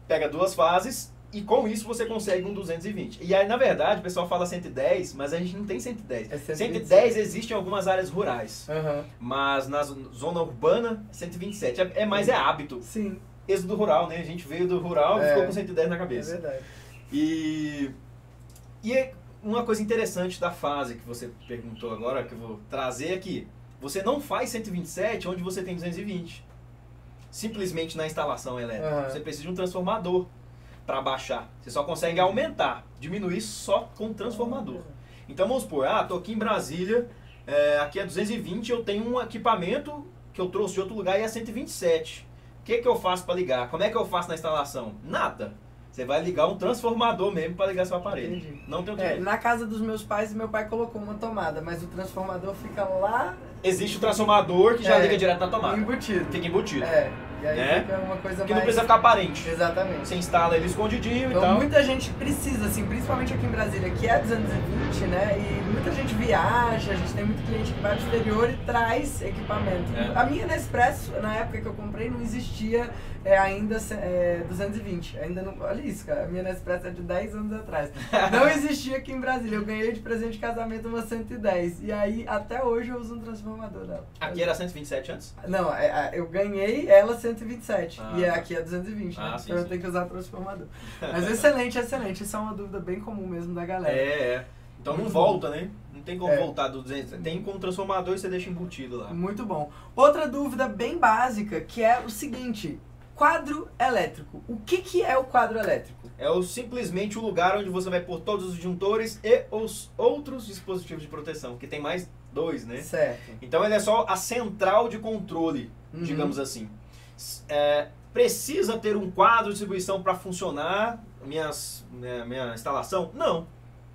Pega duas fases e com isso você consegue um 220. E aí, na verdade, o pessoal fala 110, mas a gente não tem 110. É 110 existe em algumas áreas rurais, Aham. mas na zo- zona urbana, 127. É, é mais é hábito. Sim, Êxodo rural, né? A gente veio do rural e É. ficou com 110 na é cabeça. verdade. E, e é uma coisa interessante da fase que você perguntou agora, que eu vou trazer aqui. Você não faz 127 onde você tem 220. Simplesmente na instalação elétrica. Aham. Você precisa de um transformador para baixar. Você só consegue aumentar, diminuir só com o transformador. Então vamos supor, ah, tô aqui em Brasília, é, aqui é 220, eu tenho um equipamento que eu trouxe de outro lugar e é 127. O que, que eu faço para ligar? Como é que eu faço na instalação? Nada. Você vai ligar um transformador mesmo para ligar seu aparelho. Entendi. Não tem É, na casa dos meus pais, meu pai colocou uma tomada, mas o transformador fica lá Existe o transformador que já É, liga direto na tomada. embutido. Fica embutido. É, e aí Né? fica uma coisa Que não mais... precisa ficar aparente. Exatamente. Você instala ele escondidinho Então e tal. muita gente precisa, assim, principalmente aqui em Brasília, que é 220, né? E muita gente viaja, a gente tem muito cliente que vai pro exterior e traz equipamento. É. A minha Nespresso, na época que eu comprei, não existia é, ainda é, 220. Ainda não. Olha isso, cara. A minha Nespresso é de 10 anos atrás. <laughs> Não existia aqui em Brasília. Eu ganhei de presente de casamento uma 110. E aí, até hoje, eu uso um transformador dela. Aqui era 127 antes? Não, é, é, eu ganhei ela 127 Ah, e é tá. aqui é 220, né? Ah, sim, então eu sim. tenho que usar transformador. Mas excelente, excelente. Isso é uma dúvida bem comum mesmo da galera. É, é. Então não volta, né? Não tem como É. voltar do 200. Tem com o transformador e você deixa embutido lá. Muito bom. Outra dúvida bem básica, que é o seguinte, quadro elétrico. O que, que é o quadro elétrico? É o, simplesmente o lugar onde você vai pôr todos os disjuntores e os outros dispositivos de proteção, que tem mais dois, né? Certo. Então ele é só a central de controle, Uhum. digamos assim. É, precisa ter um quadro de distribuição para funcionar minhas, minha, minha instalação? Não.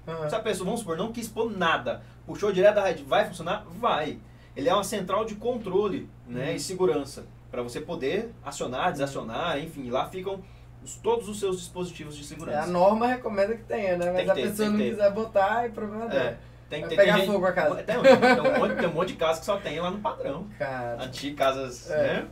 Aham. Se a pessoa, vamos supor, não quis pôr nada, puxou direto da rede, vai funcionar? Vai. Ele é uma central de controle né, Uhum. e segurança, para você poder acionar, desacionar, enfim, lá ficam os- todos os seus dispositivos de É, a segurança. norma recomenda que tenha, né? Mas Tem a ter, pessoa tem não ter. quiser botar, é problema É, dela. tem Vai que ter pegar tem gente- fogo a casa. Tem, tem um monte, tem um monte de casas que só tem lá no padrão. Cara. Antigas casas, É. né?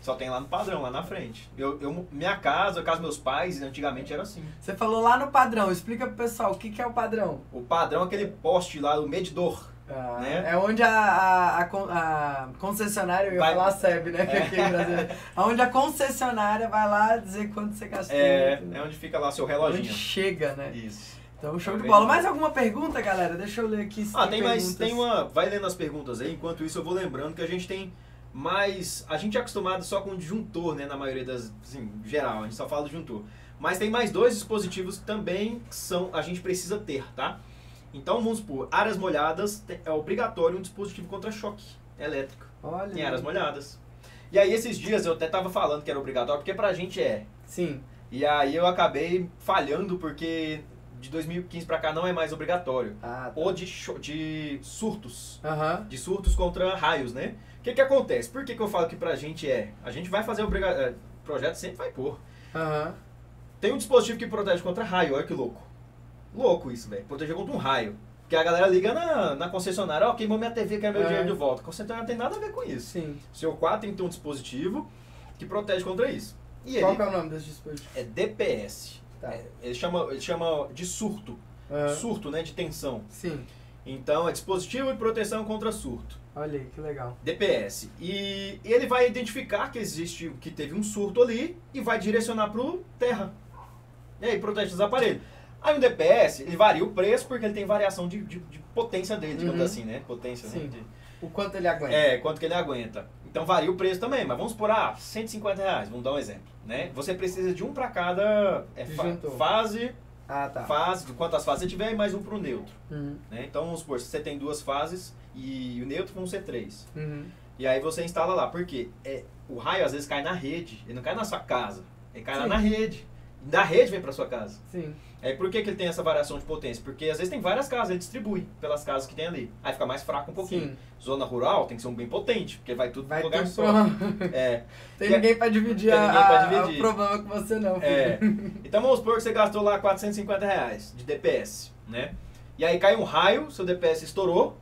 Só tem lá no padrão, lá na frente. Eu, eu, minha casa, a casa dos meus pais, antigamente era assim. Você falou lá no padrão, explica pro pessoal o que, que é o padrão. O padrão é aquele poste lá, o medidor. Ah, Né? É onde a, a, a a concessionária, eu ia Vai- falar a SEB, né? Que É. <laughs> aqui em Brasília. Onde a concessionária vai lá dizer quanto você gastou. É, é onde fica lá seu onde reloginho. chega, né? Isso. Então, show É de bem bola. Mais alguma pergunta, galera? Deixa eu ler aqui se Ah, tem mais, perguntas. tem uma. Vai lendo as perguntas aí, enquanto isso eu vou lembrando que a gente tem mais. A gente é acostumado só com disjuntor, né? Na maioria das. Assim, geral, a gente só fala disjuntor. Mas tem mais dois dispositivos que também são. A gente precisa ter, tá? Então vamos supor, áreas molhadas é obrigatório um dispositivo contra choque elétrico Olha. em áreas molhadas. E aí esses dias eu até tava falando que era obrigatório, porque pra gente é. Sim. E aí eu acabei falhando porque de 2015 pra cá não é mais obrigatório. Ah, tá. Ou de, de surtos. Aham. De surtos contra raios, né? O que que acontece? Por que, que eu falo que pra gente é? A gente vai fazer obriga é, projeto sempre vai pôr. Aham. Tem um dispositivo que protege contra raio, olha que louco. Louco isso, velho. Proteger contra um raio. Porque a galera liga na, na concessionária, ó, queimou minha TV, quer meu É. dinheiro de volta. A concessionária não tem nada a ver com isso. Sim. Seu quadro tem que ter um dispositivo que protege contra isso. E Qual ele que é o nome desse dispositivo? é DPS. Tá. É, ele, chama, ele chama de surto. Aham. Surto, né? De tensão. Sim. Então é dispositivo de proteção contra surto. Olha aí, que legal. DPS. E ele vai identificar que existe, que teve um surto ali e vai direcionar pro terra. E aí protege os aparelhos. Aí o DPS, ele varia o preço porque ele tem variação de, de, de potência dele, digamos Uhum. assim, né? Potência, né? Sim. De- O quanto ele aguenta? é, quanto que ele aguenta. Então varia o preço também, mas vamos por ah, 150 reais, vamos dar um exemplo, né? Você precisa de um para cada é, fa- fase, Ah, tá. fase, de quantas fases você tiver e mais um pro neutro, Uhum. né? Então vamos supor, se você tem duas fases e o neutro vão ser três. Uhum. E aí você instala lá, porque é, o raio às vezes cai na rede, ele não cai na sua casa, ele cai lá Sim. na rede. Da rede vem para sua casa. Sim. Aí por que, que ele tem essa variação de potência? Porque às vezes tem várias casas, ele distribui pelas casas que tem ali. Aí fica mais fraco um pouquinho. Sim. Zona rural tem que ser um bem potente, porque vai tudo Vai no lugar só. É, <laughs> Tem Tem ninguém pra dividir, tem ninguém pra a- dividir. o problema com você não, filho. é. <laughs> Então vamos supor que você gastou lá 450 reais de DPS, né? E aí cai um raio, seu DPS estourou.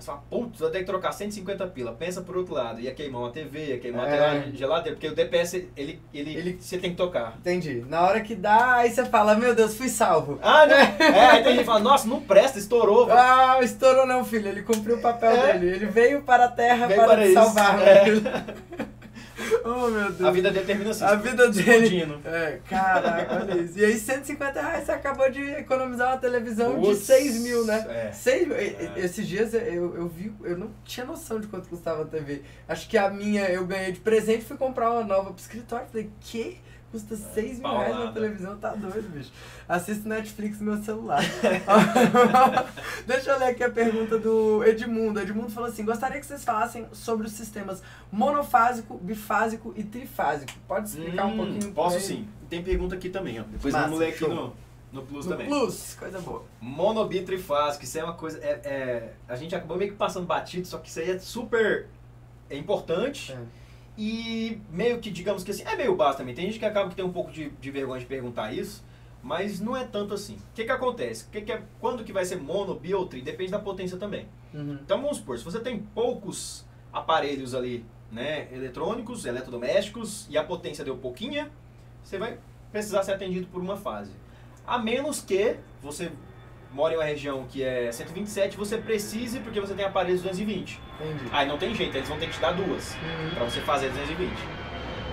Você fala, putz, vai ter que trocar 150 pila. Pensa por outro lado, ia queimar uma TV, ia queimar É. uma geladeira, porque o DPS, ele, ele, Ele- você tem que tocar. Entendi. Na hora que dá, aí você fala, meu Deus, fui salvo. Ah, não. <laughs> É, aí tem gente que fala, nossa, não presta, estourou. Ah, estourou não, filho. Ele cumpriu o papel É. dele. Ele veio para a terra Veio para, para te salvar, É. <laughs> Oh, meu Deus. A vida dele termina assim. A vida dele. explodindo. É, caraca, olha isso. E aí, 150 reais você acabou de economizar uma televisão de Putz, 6 mil, né? É. 6 mil. E- É. Esses dias eu, eu vi, eu não tinha noção de quanto custava a TV. Acho que a minha eu ganhei de presente fui comprar uma nova pro escritório. Falei, que? Custa 6 mil reais paulada. televisão, tá doido, bicho. Assisto Netflix no meu celular. <laughs> Deixa eu ler aqui a pergunta do Edmundo. Edmundo falou assim: gostaria que vocês falassem sobre os sistemas monofásico, bifásico e trifásico. Pode explicar um Hum, pouquinho? Posso ele? sim. Tem pergunta aqui também, ó. Depois Massa, vamos ler aqui no, no Plus No também. Plus, coisa boa. Monobit trifásico, isso é uma coisa. É, é- a gente acabou meio que passando batido, só que isso aí é super é importante. É. E meio que, digamos que assim, é meio básico também. Tem gente que acaba que tem um pouco de, de vergonha de perguntar isso, mas não é tanto assim. O que, que acontece? Que que é, quando que vai ser mono, bi ou tri? Depende da potência também. Uhum. Então vamos supor, se você tem poucos aparelhos ali, né, eletrônicos, eletrodomésticos, e a potência deu pouquinha, você vai precisar ser atendido por uma fase. A menos que você mora em uma região que é 127, você precise porque você tem aparelhos 220. Entendi. Aí não tem jeito, eles vão ter que te dar duas Uhum. para você fazer 220.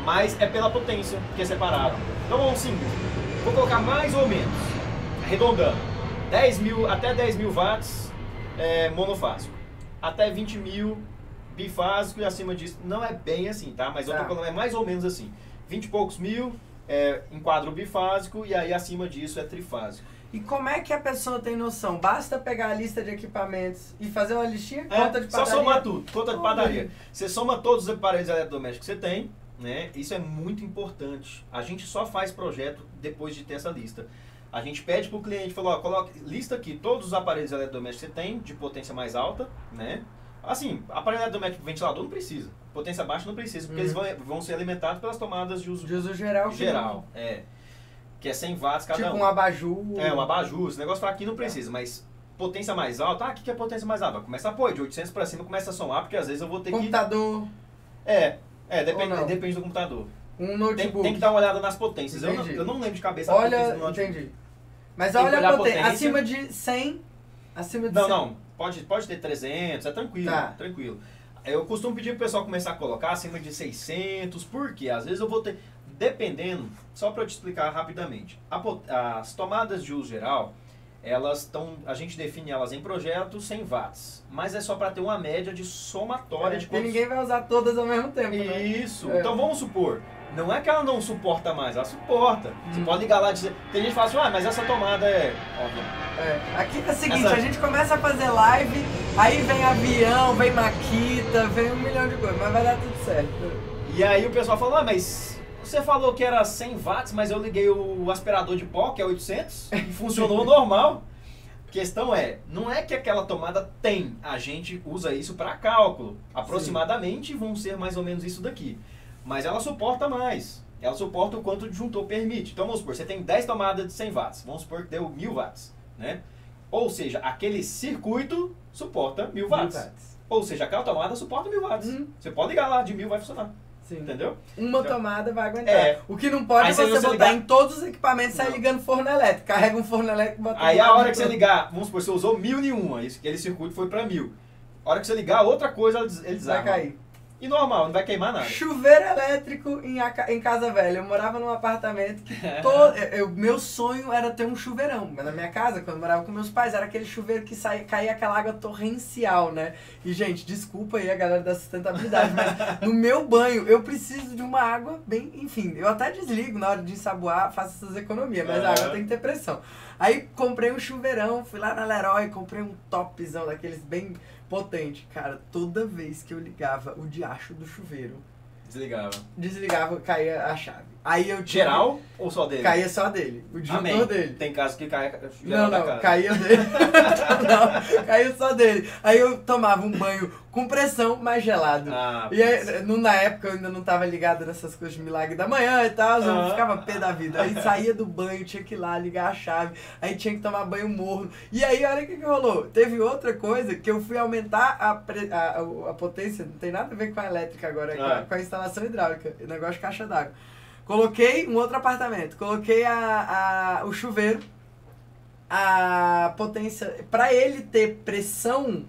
Mas é pela potência que é separado. Então vamos simples. Vou colocar mais ou menos, arredondando. 10 mil, até 10 mil watts é, monofásico. Até 20 mil bifásico e acima disso. Não é bem assim, tá? Mas eu tô Tá. falando, é mais ou menos assim. 20 e poucos mil é, em quadro bifásico e aí acima disso é trifásico. E como é que a pessoa tem noção? Basta pegar a lista de equipamentos e fazer uma listinha? É, conta de só padaria? somar tudo, conta de padaria. Você soma todos os aparelhos eletrodomésticos que você tem, né? Isso é muito importante. A gente só faz projeto depois de ter essa lista. A gente pede pro cliente, falou, ó, coloque, lista aqui todos os aparelhos eletrodomésticos que você tem, de potência mais alta, né? Assim, aparelho eletrodoméstico, ventilador não precisa. Potência baixa não precisa, porque Uhum. eles vão, vão ser alimentados pelas tomadas de uso De uso geral. geral. É. Que é 100 watts cada Tipo um. um abajur. É, um abajur, esse negócio fraquinho não precisa, mas potência mais alta, ah, o que que é potência mais alta? Começa a pôr, de 800 pra cima começa a somar, porque às vezes eu vou ter que... Computador, É, é, depende, depende do computador. um Tem, notebook. tem que dar uma olhada nas potências. Eu não, eu não lembro de cabeça a potência Olha, entendi. Mas Tem olha a a potência. potência. Acima de 100. Acima de Não, 100. não, pode, pode ter 300, é tranquilo, Tá. tranquilo. Eu costumo pedir pro pessoal começar a colocar acima de 600, porque às vezes eu vou ter, dependendo, só para eu te explicar rapidamente, a as tomadas de uso geral, elas estão, a gente define elas em projeto 100 watts, mas é só para ter uma média de somatória É, de quantos ninguém vai usar todas ao mesmo tempo, né? Isso. É. Então vamos supor, não é que ela não suporta mais, ela suporta. Você Hum. pode ligar lá e dizer. Tem gente que fala assim, ah, mas essa tomada é. Óbvio. É. Aqui é o seguinte, Essa- a gente começa a fazer live, aí vem avião, vem maquita, vem um milhão de coisas, mas vai dar tudo certo. E aí o pessoal falou, ah, mas você falou que era 100 watts, mas eu liguei o aspirador de pó, que é 800, <laughs> e funcionou normal. Questão é, não é que aquela tomada tem, a gente usa isso para cálculo. Aproximadamente vão ser mais ou menos isso daqui. Mas ela suporta mais. Ela suporta o quanto o disjuntor permite. Então vamos supor, você tem 10 tomadas de 100 watts. Vamos supor que deu 1000 watts, né? Ou seja, aquele circuito suporta 1000 watts. Mil watts. Ou seja, aquela tomada suporta 1000 watts. Hum. Você pode ligar lá, de 1000 vai funcionar. Sim. Entendeu? Uma Então- tomada vai aguentar. É. O que não pode Aí é você você botar ligar- em todos os equipamentos e sair ligando forno elétrico. Carrega um forno elétrico e bota Aí a hora que você ligar, vamos supor, você usou mil em uma, isso- aquele circuito foi pra mil. A hora que você ligar, outra coisa ele des- ele Vai desarma. cair. E normal, não vai queimar nada. Chuveiro elétrico em, em Casa Velha. Eu morava num apartamento que <laughs> todo. eu- meu sonho era ter um chuveirão. Mas na minha casa, quando eu morava com meus pais, era aquele chuveiro que saía, caía aquela água torrencial, né? E, gente, desculpa aí a galera da sustentabilidade, mas <laughs> no meu banho eu preciso de uma água bem. Enfim, eu até desligo na hora de ensaboar, faço essas economias, mas a água tem que ter pressão. Aí comprei um chuveirão, fui lá na Leroy, comprei um topzão daqueles bem potente. Cara, toda vez que eu ligava o diacho do chuveiro, Desligava. desligava, caía a chave. Aí eu tinha- Geral ou só dele? Caía só dele, o disjuntor dele. Tem casos que cai geral Não, não, caía dele. <laughs> não, caía só dele. Aí eu tomava um banho com pressão, mais gelado. Ah, E aí, no- na época eu ainda não tava ligado nessas coisas de milagre da manhã e tal, eu Ah. ficava pé da vida. Aí saía do banho, tinha que ir lá ligar a chave, aí tinha que tomar banho morno. E aí, olha o que, que rolou. Teve outra coisa que eu fui aumentar a, pre- a, a- a potência, não tem nada a ver com a elétrica agora, é com, a, Ah. com a instalação hidráulica, o negócio de caixa d'água. Coloquei um outro apartamento, coloquei a, a, o chuveiro, a potência. Pra ele ter pressão,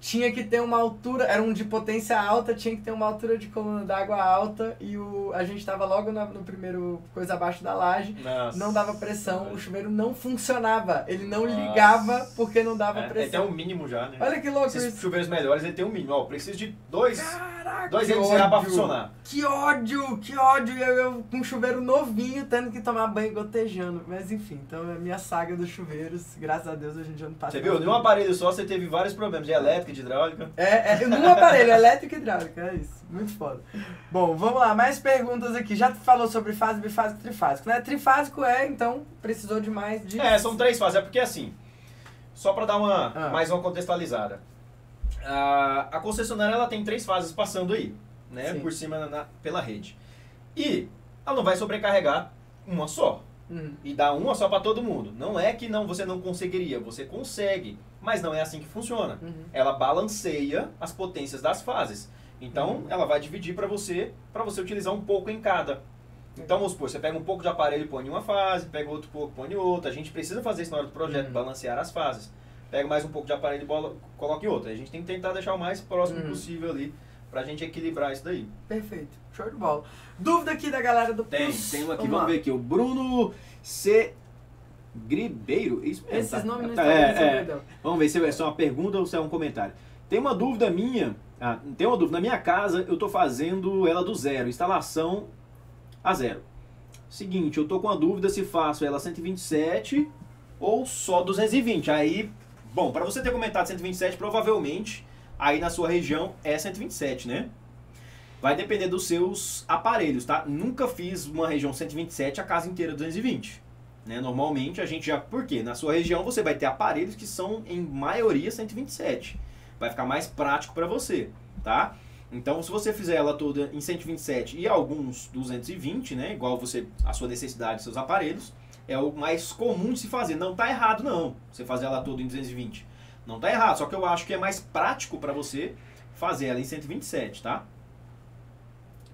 tinha que ter uma altura. Era um de potência alta, tinha que ter uma altura de coluna d'água alta. E o, a gente tava logo na- no primeiro coisa abaixo da laje. Nossa. Não dava pressão, o chuveiro não funcionava. Ele não Nossa. ligava porque não dava É, ele tem pressão. um mínimo já, né? Olha que louco Esses isso. chuveiros melhores, ele tem um mínimo. Ó, preciso de dois, Caraca, dois MCA pra funcionar. Que ódio, que ódio. Eu, eu com um chuveiro novinho, tendo que tomar banho gotejando. Mas enfim, então é a minha saga dos chuveiros. Graças a Deus a gente já não passa. Você viu? por aparelho só você teve vários problemas de elétrica, de hidráulica. É, é num aparelho elétrico e hidráulico, é isso. Muito foda. Bom, vamos lá, mais perguntas aqui. Já falou sobre fase, bifásico, trifásico, né? Trifásico é, então, precisou de mais de. É, são três fases. É porque assim, só para dar uma Ah. mais uma contextualizada. A, a concessionária ela tem três fases passando aí, né? Sim. Por cima na- pela rede. E ela não vai sobrecarregar uma só. Uhum. E dar uma só para todo mundo. Não é que não você não conseguiria, você consegue, mas não é assim que funciona. Uhum. Ela balanceia as potências das fases. Então, Uhum. ela vai dividir para você, para você utilizar um pouco em cada. Então, vamos supor, você pega um pouco de aparelho e põe em uma fase, pega outro pouco, põe em outra. A gente precisa fazer isso na hora do projeto, Uhum. balancear as fases. Pega mais um pouco de aparelho e bola, coloca em outra. A gente tem que tentar deixar o mais próximo Uhum. possível ali, pra gente equilibrar isso daí. Perfeito. Show de bola. Dúvida aqui da galera do Tem, Plus. tem um aqui, Vamos vamos ver aqui. O Bruno C. Gribeiro? Isso mesmo. Esses tá? nomes não Tá, estão é, é. Vamos ver se é só uma pergunta ou se é um comentário. Tem uma dúvida minha. Ah, tem uma dúvida. Na minha casa, eu tô fazendo ela do zero. Instalação a zero. Seguinte, eu tô com a dúvida se faço ela 127 ou só 220. Aí, bom, para você ter comentado 127, provavelmente aí na sua região é 127, né? Vai depender dos seus aparelhos, tá? Nunca fiz uma região 127 a casa inteira 220. Né? Normalmente a gente já. Por quê? Na sua região você vai ter aparelhos que são em maioria 127. Vai ficar mais prático para você, tá? Então, se você fizer ela toda em 127 e alguns 220, né, igual você a sua necessidade, seus aparelhos, é o mais comum de se fazer. Não tá errado não, você fazer ela toda em 220. Não tá errado, só que eu acho que é mais prático para você fazer ela em 127, tá?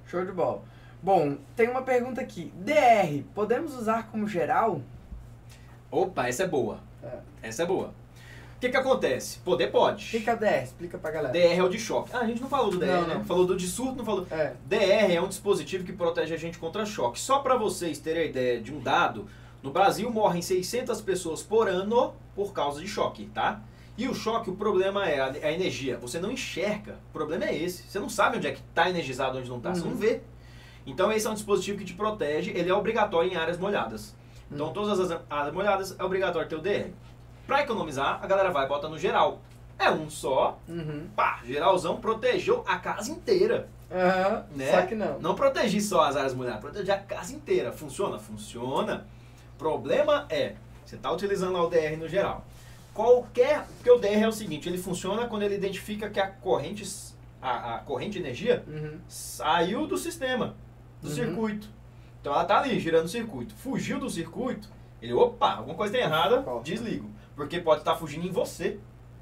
Show de bola. Bom, tem uma pergunta aqui. DR, podemos usar como geral? Opa, essa é boa. É. Essa é boa. O que que acontece? Poder pode. O que, que é o DR? Explica pra galera. DR é o de choque. Ah, a gente não falou do DR, Não, né? não. Falou do de surto, não falou. É. DR é um dispositivo que protege a gente contra choque. Só para vocês terem a ideia de um dado, no Brasil morrem 600 pessoas por ano por causa de choque, tá? E o choque, o problema é a, a energia. Você não enxerga. O problema é esse. Você não sabe onde é que está energizado, onde não está. Você Uhum. não vê. Então esse é um dispositivo que te protege. Ele é obrigatório em áreas molhadas. Então Uhum. todas as áreas molhadas é obrigatório ter o DR. Para economizar, a galera vai e bota no geral. É um só, Uhum. pá, geralzão protegeu a casa inteira. Aham. Né? Só que não. Não protegi só as áreas molhadas, protegi a casa inteira. Funciona? Funciona. Problema é, você está utilizando lá o DR no geral. Qualquer. Porque o DR é o seguinte, ele funciona quando ele identifica que a corrente, a, a corrente de energia Uhum. saiu do sistema, do Uhum. circuito. Então ela tá ali girando o circuito. Fugiu do circuito, ele, opa, alguma coisa tem errada, Corta. desligo. Porque pode estar fugindo em você.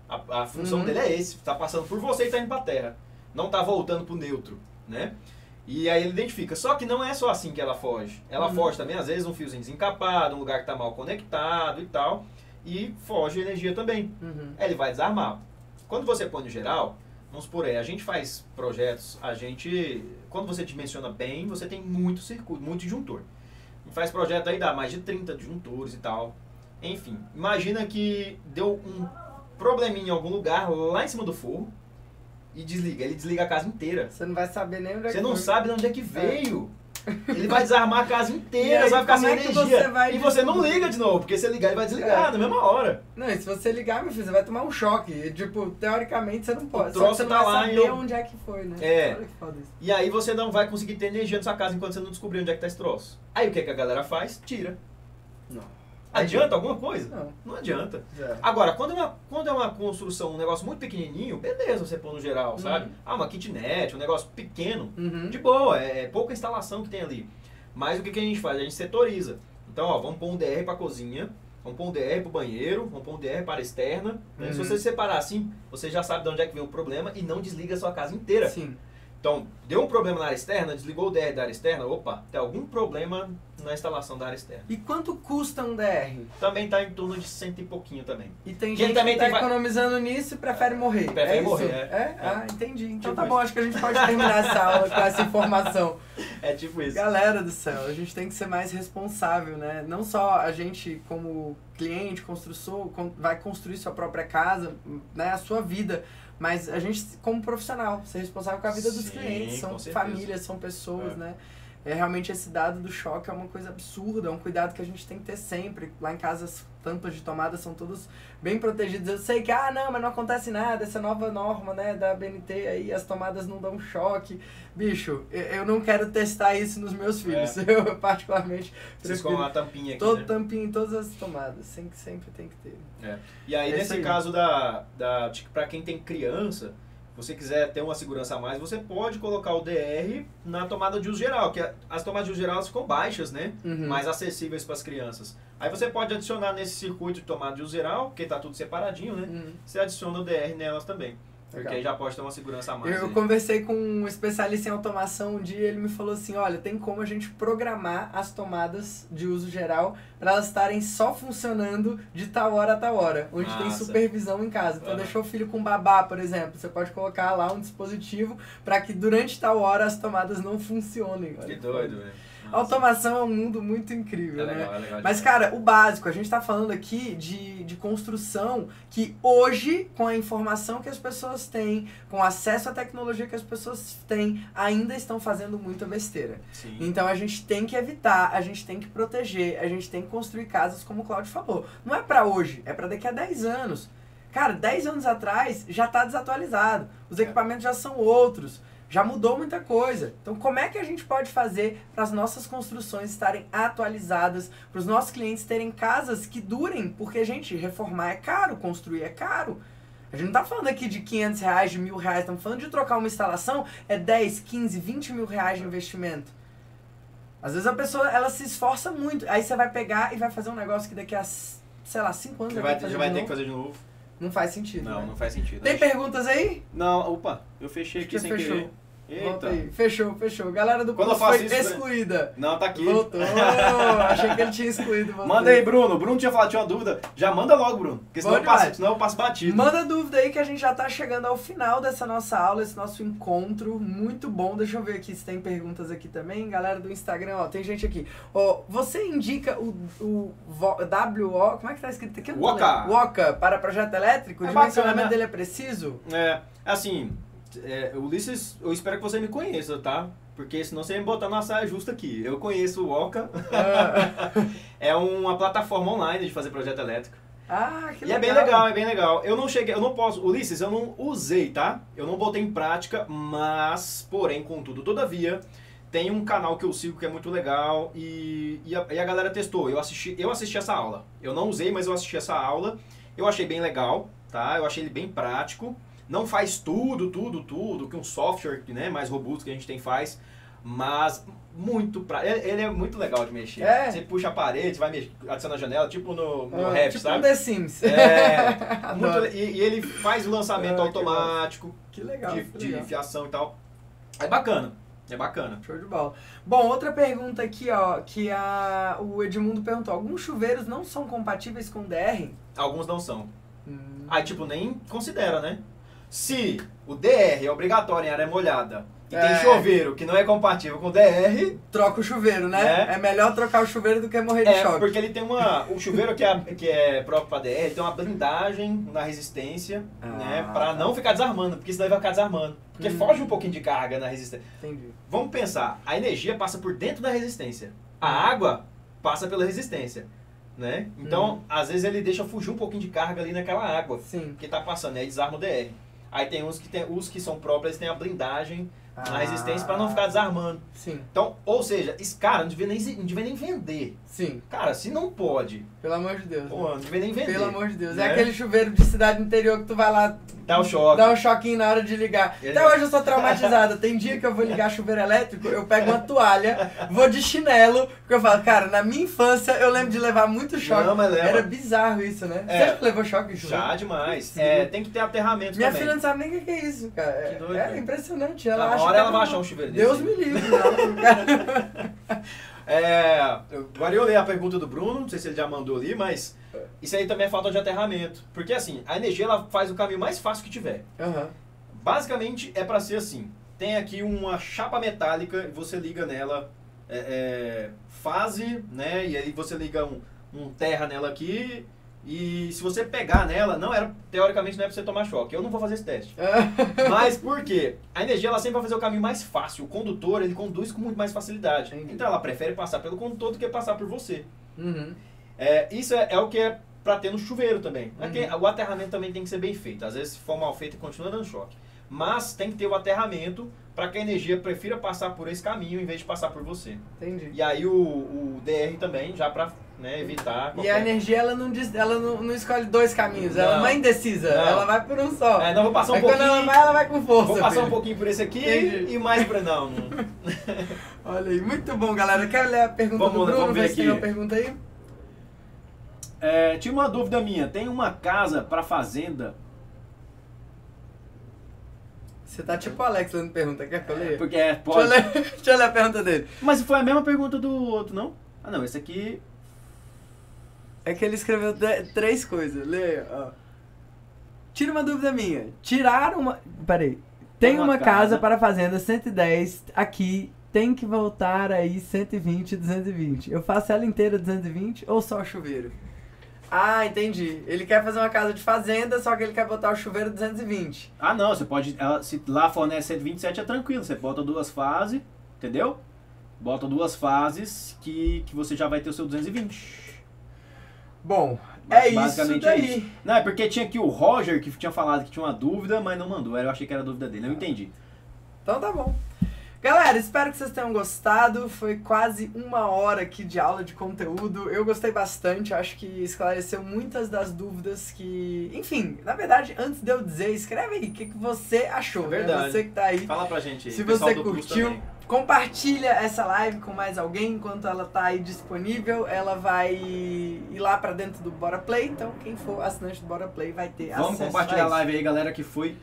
A, a função Uhum. dele é esse, tá passando por você e tá indo pra terra. Não tá voltando pro neutro, né? E aí ele identifica. Só que não é só assim que ela foge. Ela Uhum. foge também, às vezes, um fiozinho desencapado, um lugar que tá mal conectado e tal. E foge energia também. Uhum. Aí ele vai desarmar. Quando você põe no geral, vamos por aí, a gente faz projetos, a gente. Quando você dimensiona bem, você tem muito circuito, muito disjuntor. Faz projeto aí, dá mais de 30 disjuntores e tal. Enfim, imagina que deu um probleminha em algum lugar lá em cima do forro e desliga. Ele desliga a casa inteira. Você não vai saber nem onde é Você que não foi. sabe de onde é que veio. Ele vai desarmar a casa inteira, aí, vai ficar sem é energia. você e você não liga de novo, porque se ligar, ele vai desligar É. na mesma hora. Não, e se você ligar, meu filho, você vai tomar um choque. E, tipo, teoricamente você não pode. Só que troço você não tá vai lá saber eu- onde é que foi, né? É. E aí você não vai conseguir ter energia na sua casa enquanto você não descobrir onde é que tá esse troço. Aí o que, que a galera faz? Tira. Não. Adianta alguma coisa? Não, Não adianta. zero. Agora, quando é, uma, quando é uma construção, um negócio muito pequenininho, beleza você pôr no geral, sabe? Uhum. Ah, uma kitnet, um negócio pequeno, Uhum. de boa, é, é pouca instalação que tem ali. Mas o que, que a gente faz? A gente setoriza. Então, ó, vamos pôr um DR pra cozinha, vamos pôr um DR pro banheiro, vamos pôr um DR para a externa. né? Se Uhum. você separar assim, você já sabe de onde é que veio o problema e não desliga a sua casa inteira. Sim. Então, deu um problema na área externa, desligou o DR da área externa, opa, tem algum problema na instalação da área externa. E quanto custa um DR? Também está em torno de cento e pouquinho também. E tem Quem gente também que tá va- economizando nisso e prefere morrer. Prefere é morrer, é. É? Ah, entendi. Então Tipo tá bom, isso. acho que a gente pode terminar essa <laughs> aula com essa informação. É tipo isso. Galera do céu, a gente tem que ser mais responsável, né? Não só a gente como cliente, construtor, con- vai construir sua própria casa, né? A sua vida. Mas a gente, como profissional, ser responsável com a vida dos Sim, clientes. São famílias, são pessoas, É. né? É, realmente esse dado do choque é uma coisa absurda, é um cuidado que a gente tem que ter sempre. Lá em casa as tampas de tomada são todas bem protegidas. Eu sei que, ah, não, mas não acontece nada, essa nova norma, né, da BNT aí, as tomadas não dão choque. Bicho, eu- não quero testar isso nos meus filhos. <laughs> Eu, particularmente, Vocês com a tampinha aqui, todo né? tampinha em todas as tomadas. Sempre, sempre tem que ter. E aí, É nesse aí. caso da, da de- pra quem tem criança, você quiser ter uma segurança a mais, você pode colocar o DR na tomada de uso geral, que as tomadas de uso geral ficam baixas, né? Uhum. Mais acessíveis para as crianças. Aí você pode adicionar nesse circuito de tomada de uso geral, porque tá tudo separadinho, né? Uhum. Você adiciona o DR nelas também. Porque Legal. aí já pode ter uma segurança a mais. Eu aí. conversei com um especialista em automação um dia e ele me falou assim, olha, tem como a gente programar as tomadas de uso geral para elas estarem só funcionando de tal hora a tal hora, onde tem Massa. supervisão em casa. Então Aham. deixou o filho com babá, por exemplo, você pode colocar lá um dispositivo para que durante tal hora as tomadas não funcionem. Olha Que doido, foda. Automação é um mundo muito incrível, É né? legal, é legal. Mas, cara, o básico, a gente tá falando aqui de, de construção que hoje, com a informação que as pessoas têm, com o acesso à tecnologia que as pessoas têm, ainda estão fazendo muita besteira. Sim. Então a gente tem que evitar, a gente tem que proteger, a gente tem que construir casas como o Claudio falou. Não é pra hoje, é pra daqui a 10 anos. Cara, 10 anos atrás já tá desatualizado. Os É. equipamentos já são outros. Já mudou muita coisa. Então, como é que a gente pode fazer para as nossas construções estarem atualizadas, para os nossos clientes terem casas que durem? Porque, gente, reformar é caro, construir é caro. A gente não tá falando aqui de 500 reais, de mil reais, estamos falando de trocar uma instalação, é 10, 15, 20 mil reais de investimento. Às vezes a pessoa, ela se esforça muito, aí você vai pegar e vai fazer um negócio que daqui a, sei lá, 5 anos Já vai já vai ter que fazer de novo. Não faz sentido, Não, né? não faz sentido. Tem Acho- perguntas aí? Não, opa, eu fechei Acho aqui sem fechou. querer. Eita. aí. Fechou, fechou. Galera do curso foi isso, né? excluída. Não, tá aqui. Voltou. <laughs> Achei que ele tinha excluído você. Manda aí, Bruno. Bruno tinha falado, tinha uma dúvida. Já manda logo, Bruno. Porque senão, eu passo, senão eu passo batido. Manda dúvida aí que a gente já tá chegando ao final dessa nossa aula, esse nosso encontro. Muito bom. Deixa eu ver aqui se tem perguntas aqui também. Galera do Instagram, ó, tem gente aqui. Ó, você indica o, o WO, como é que tá escrito aqui? Woka. Woka para projeto elétrico? É o bacana, dimensionamento né? dele é preciso? É, assim, é, Ulisses, eu espero que você me conheça, tá? Porque senão você ia me botar numa saia justa aqui. Eu conheço o Oca. Ah, <laughs> É uma plataforma online de fazer projeto elétrico. ah, que E legal. é bem legal, é bem legal. Eu não cheguei, eu não posso, Ulisses, eu não usei, tá? Eu não botei em prática, mas, porém, contudo, todavia, tem um canal que eu sigo que é muito legal e, e, a, e a galera testou. Eu assisti, eu assisti essa aula. Eu não usei, mas eu assisti essa aula. Eu achei bem legal, tá? Eu achei ele bem prático. Não faz tudo, tudo, tudo que um software né, mais robusto que a gente tem faz, mas muito pra... ele, é muito legal de mexer. É? Você puxa a parede, vai mexer, adiciona a janela, tipo no, no Ah, rap, tipo sabe? um The Sims. É, <laughs> muito e, e ele faz o lançamento Ah, automático Que legal. de, que de legal. fiação e tal. É bacana, é bacana. Show de bola. Bom, outra pergunta aqui, ó, que a, o Edmundo perguntou. Alguns chuveiros não são compatíveis com DR? Alguns não são. Hum, Aí, tipo, nem considera, né? Se o DR é obrigatório em área molhada e É. tem chuveiro que não é compatível com o DR, troca o chuveiro, né? É. É. melhor trocar o chuveiro do que morrer de é choque. porque ele tem uma. O chuveiro que é, que é próprio para DR, ele tem uma blindagem na resistência, Ah, né? Pra tá. não ficar desarmando, porque senão ele vai ficar desarmando. Porque Hum. foge um pouquinho de carga na resistência. Entendi. Vamos pensar, a energia passa por dentro da resistência. A água passa pela resistência, né? Então, Hum. às vezes ele deixa fugir um pouquinho de carga ali naquela água Sim. que tá passando, aí desarma o DR. Aí tem uns que tem os que são próprios, têm a blindagem na resistência para não ficar desarmando. Sim, Então, ou seja, esse cara não devia nem não devia nem vender. Sim. Cara, se não pode, Pelo amor de Deus. pô, não devia nem vender. Pelo amor de Deus. né? É aquele chuveiro de cidade interior que tu vai lá Dá o choque. dar um choquinho na hora de ligar. Ele- Até hoje eu sou traumatizada. Tem dia que eu vou ligar chuveiro elétrico, eu pego uma toalha, vou de chinelo, porque eu falo, cara, na minha infância eu lembro de levar muito choque. Não, mas leva. Era bizarro isso, né? É. Você já levou choque em chuveiro? Já demais. É, tem que ter aterramento Minha também. filha não sabe nem o que é isso, cara. Que É- doido, é né? impressionante. Ela Na acha hora ela é vai achar um chuveiro Deus desse. me livre, cara. <laughs> É, agora eu leio a pergunta do Bruno, não sei se ele já mandou ali, mas isso aí também é falta de aterramento. Porque assim, a energia ela faz o caminho mais fácil que tiver. Aham. Basicamente é para ser assim. Tem aqui uma chapa metálica e você liga nela é, é, fase, né? E aí você liga um, um terra nela aqui. E se você pegar nela, não era teoricamente não é para você tomar choque. Eu não vou fazer esse teste. <laughs> Mas por quê? A energia ela sempre vai fazer o caminho mais fácil. O condutor ele conduz com muito mais facilidade. Entendi. Então ela prefere passar pelo condutor do que passar por você. Uhum. É, isso é, é o que é pra ter no chuveiro também. É Uhum. o aterramento também tem que ser bem feito. Às vezes, se for mal feito, continua dando choque. Mas tem que ter o aterramento para que a energia prefira passar por esse caminho em vez de passar por você. Entendi. E aí o, o DR também, já para né, evitar. E qualquer- a energia, ela não, diz, ela não, não escolhe dois caminhos, ela Não. não é indecisa, Não. ela vai por um só. É, não, vou passar um Aí quando pouquinho. ela vai, ela vai com força. Vou passar filho. um pouquinho por esse aqui Entendi. e mais pra. Não. <laughs> Olha aí, muito bom, galera. Quer ler a pergunta Vamos do Bruno? vamos Ver se tem aqui. uma pergunta aí. É, tinha uma dúvida minha. Tem uma casa para fazenda. Você tá tipo o Alex lendo pergunta, quer que eu leia? Porque é, Deixa eu, pode. ler, <laughs> deixa eu ler a pergunta dele. Mas foi a mesma pergunta do outro, não? Ah, não. Esse aqui. É que ele escreveu três coisas. Leia, ó. Tira uma dúvida minha. Tirar uma. Peraí. Tem Uma uma, casa. casa para fazenda 110 aqui tem que voltar aí 120 220. Eu faço ela inteira 220 ou só o chuveiro? Ah, entendi. Ele quer fazer uma casa de fazenda, só que ele quer botar o chuveiro 220. Ah, não, você pode. ela- se lá fornece 127 é tranquilo. Você bota duas fases, entendeu? Bota duas fases que, que você já vai ter o seu 220. Bom, é isso Basicamente daí. é isso. Não, é porque tinha aqui o Roger que tinha falado que tinha uma dúvida, mas não mandou. Eu achei que era dúvida dele, eu entendi. Então tá bom. Galera, espero que vocês tenham gostado. Foi quase uma hora aqui de aula de conteúdo. Eu gostei bastante, acho que esclareceu muitas das dúvidas que. Enfim, na verdade, antes de eu dizer, escreve aí o que, que você achou. É né? verdade. Você que tá aí. Fala pra gente aí. Se você curtiu. Compartilha essa live com mais alguém enquanto ela tá aí disponível. Ela vai ir lá pra dentro do Bora Play. Então, quem for assinante do Bora Play vai ter Vamos acesso compartilhar a isso. live aí, galera, que foi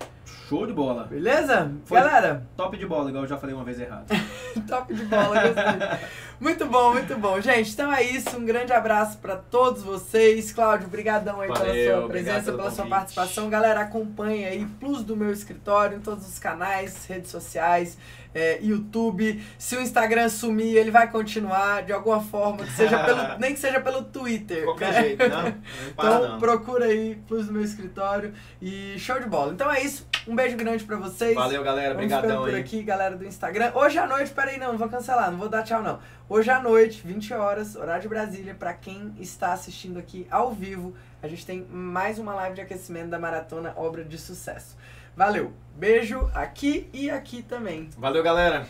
show de bola. Beleza? Foi. Galera, Top de bola, igual eu já falei uma vez errado. <laughs> Top de bola, gostei. muito bom, muito bom. Gente, então é isso. Um grande abraço pra todos vocês. Cláudio, brigadão aí pela Valeu, sua obrigado presença, pela sua participação. Galera, acompanha aí Plus do meu escritório em todos os canais, redes sociais, é, YouTube. Se o Instagram sumir, ele vai continuar de alguma forma, que seja pelo, <laughs> nem que seja pelo Twitter. Qualquer né? jeito, não. Não <laughs> para Então não. procura aí Plus do meu escritório e show de bola. Então é isso. Um beijo grande pra vocês. Valeu, galera. Vamos Obrigadão por aí. aqui, galera do Instagram. Hoje à noite, peraí, não, não vou cancelar, não vou dar tchau, não. Hoje à noite, 20 horas, horário de Brasília, pra quem está assistindo aqui ao vivo, a gente tem mais uma live de aquecimento da Maratona Obra de Sucesso. Valeu, beijo aqui e aqui também. Valeu, galera.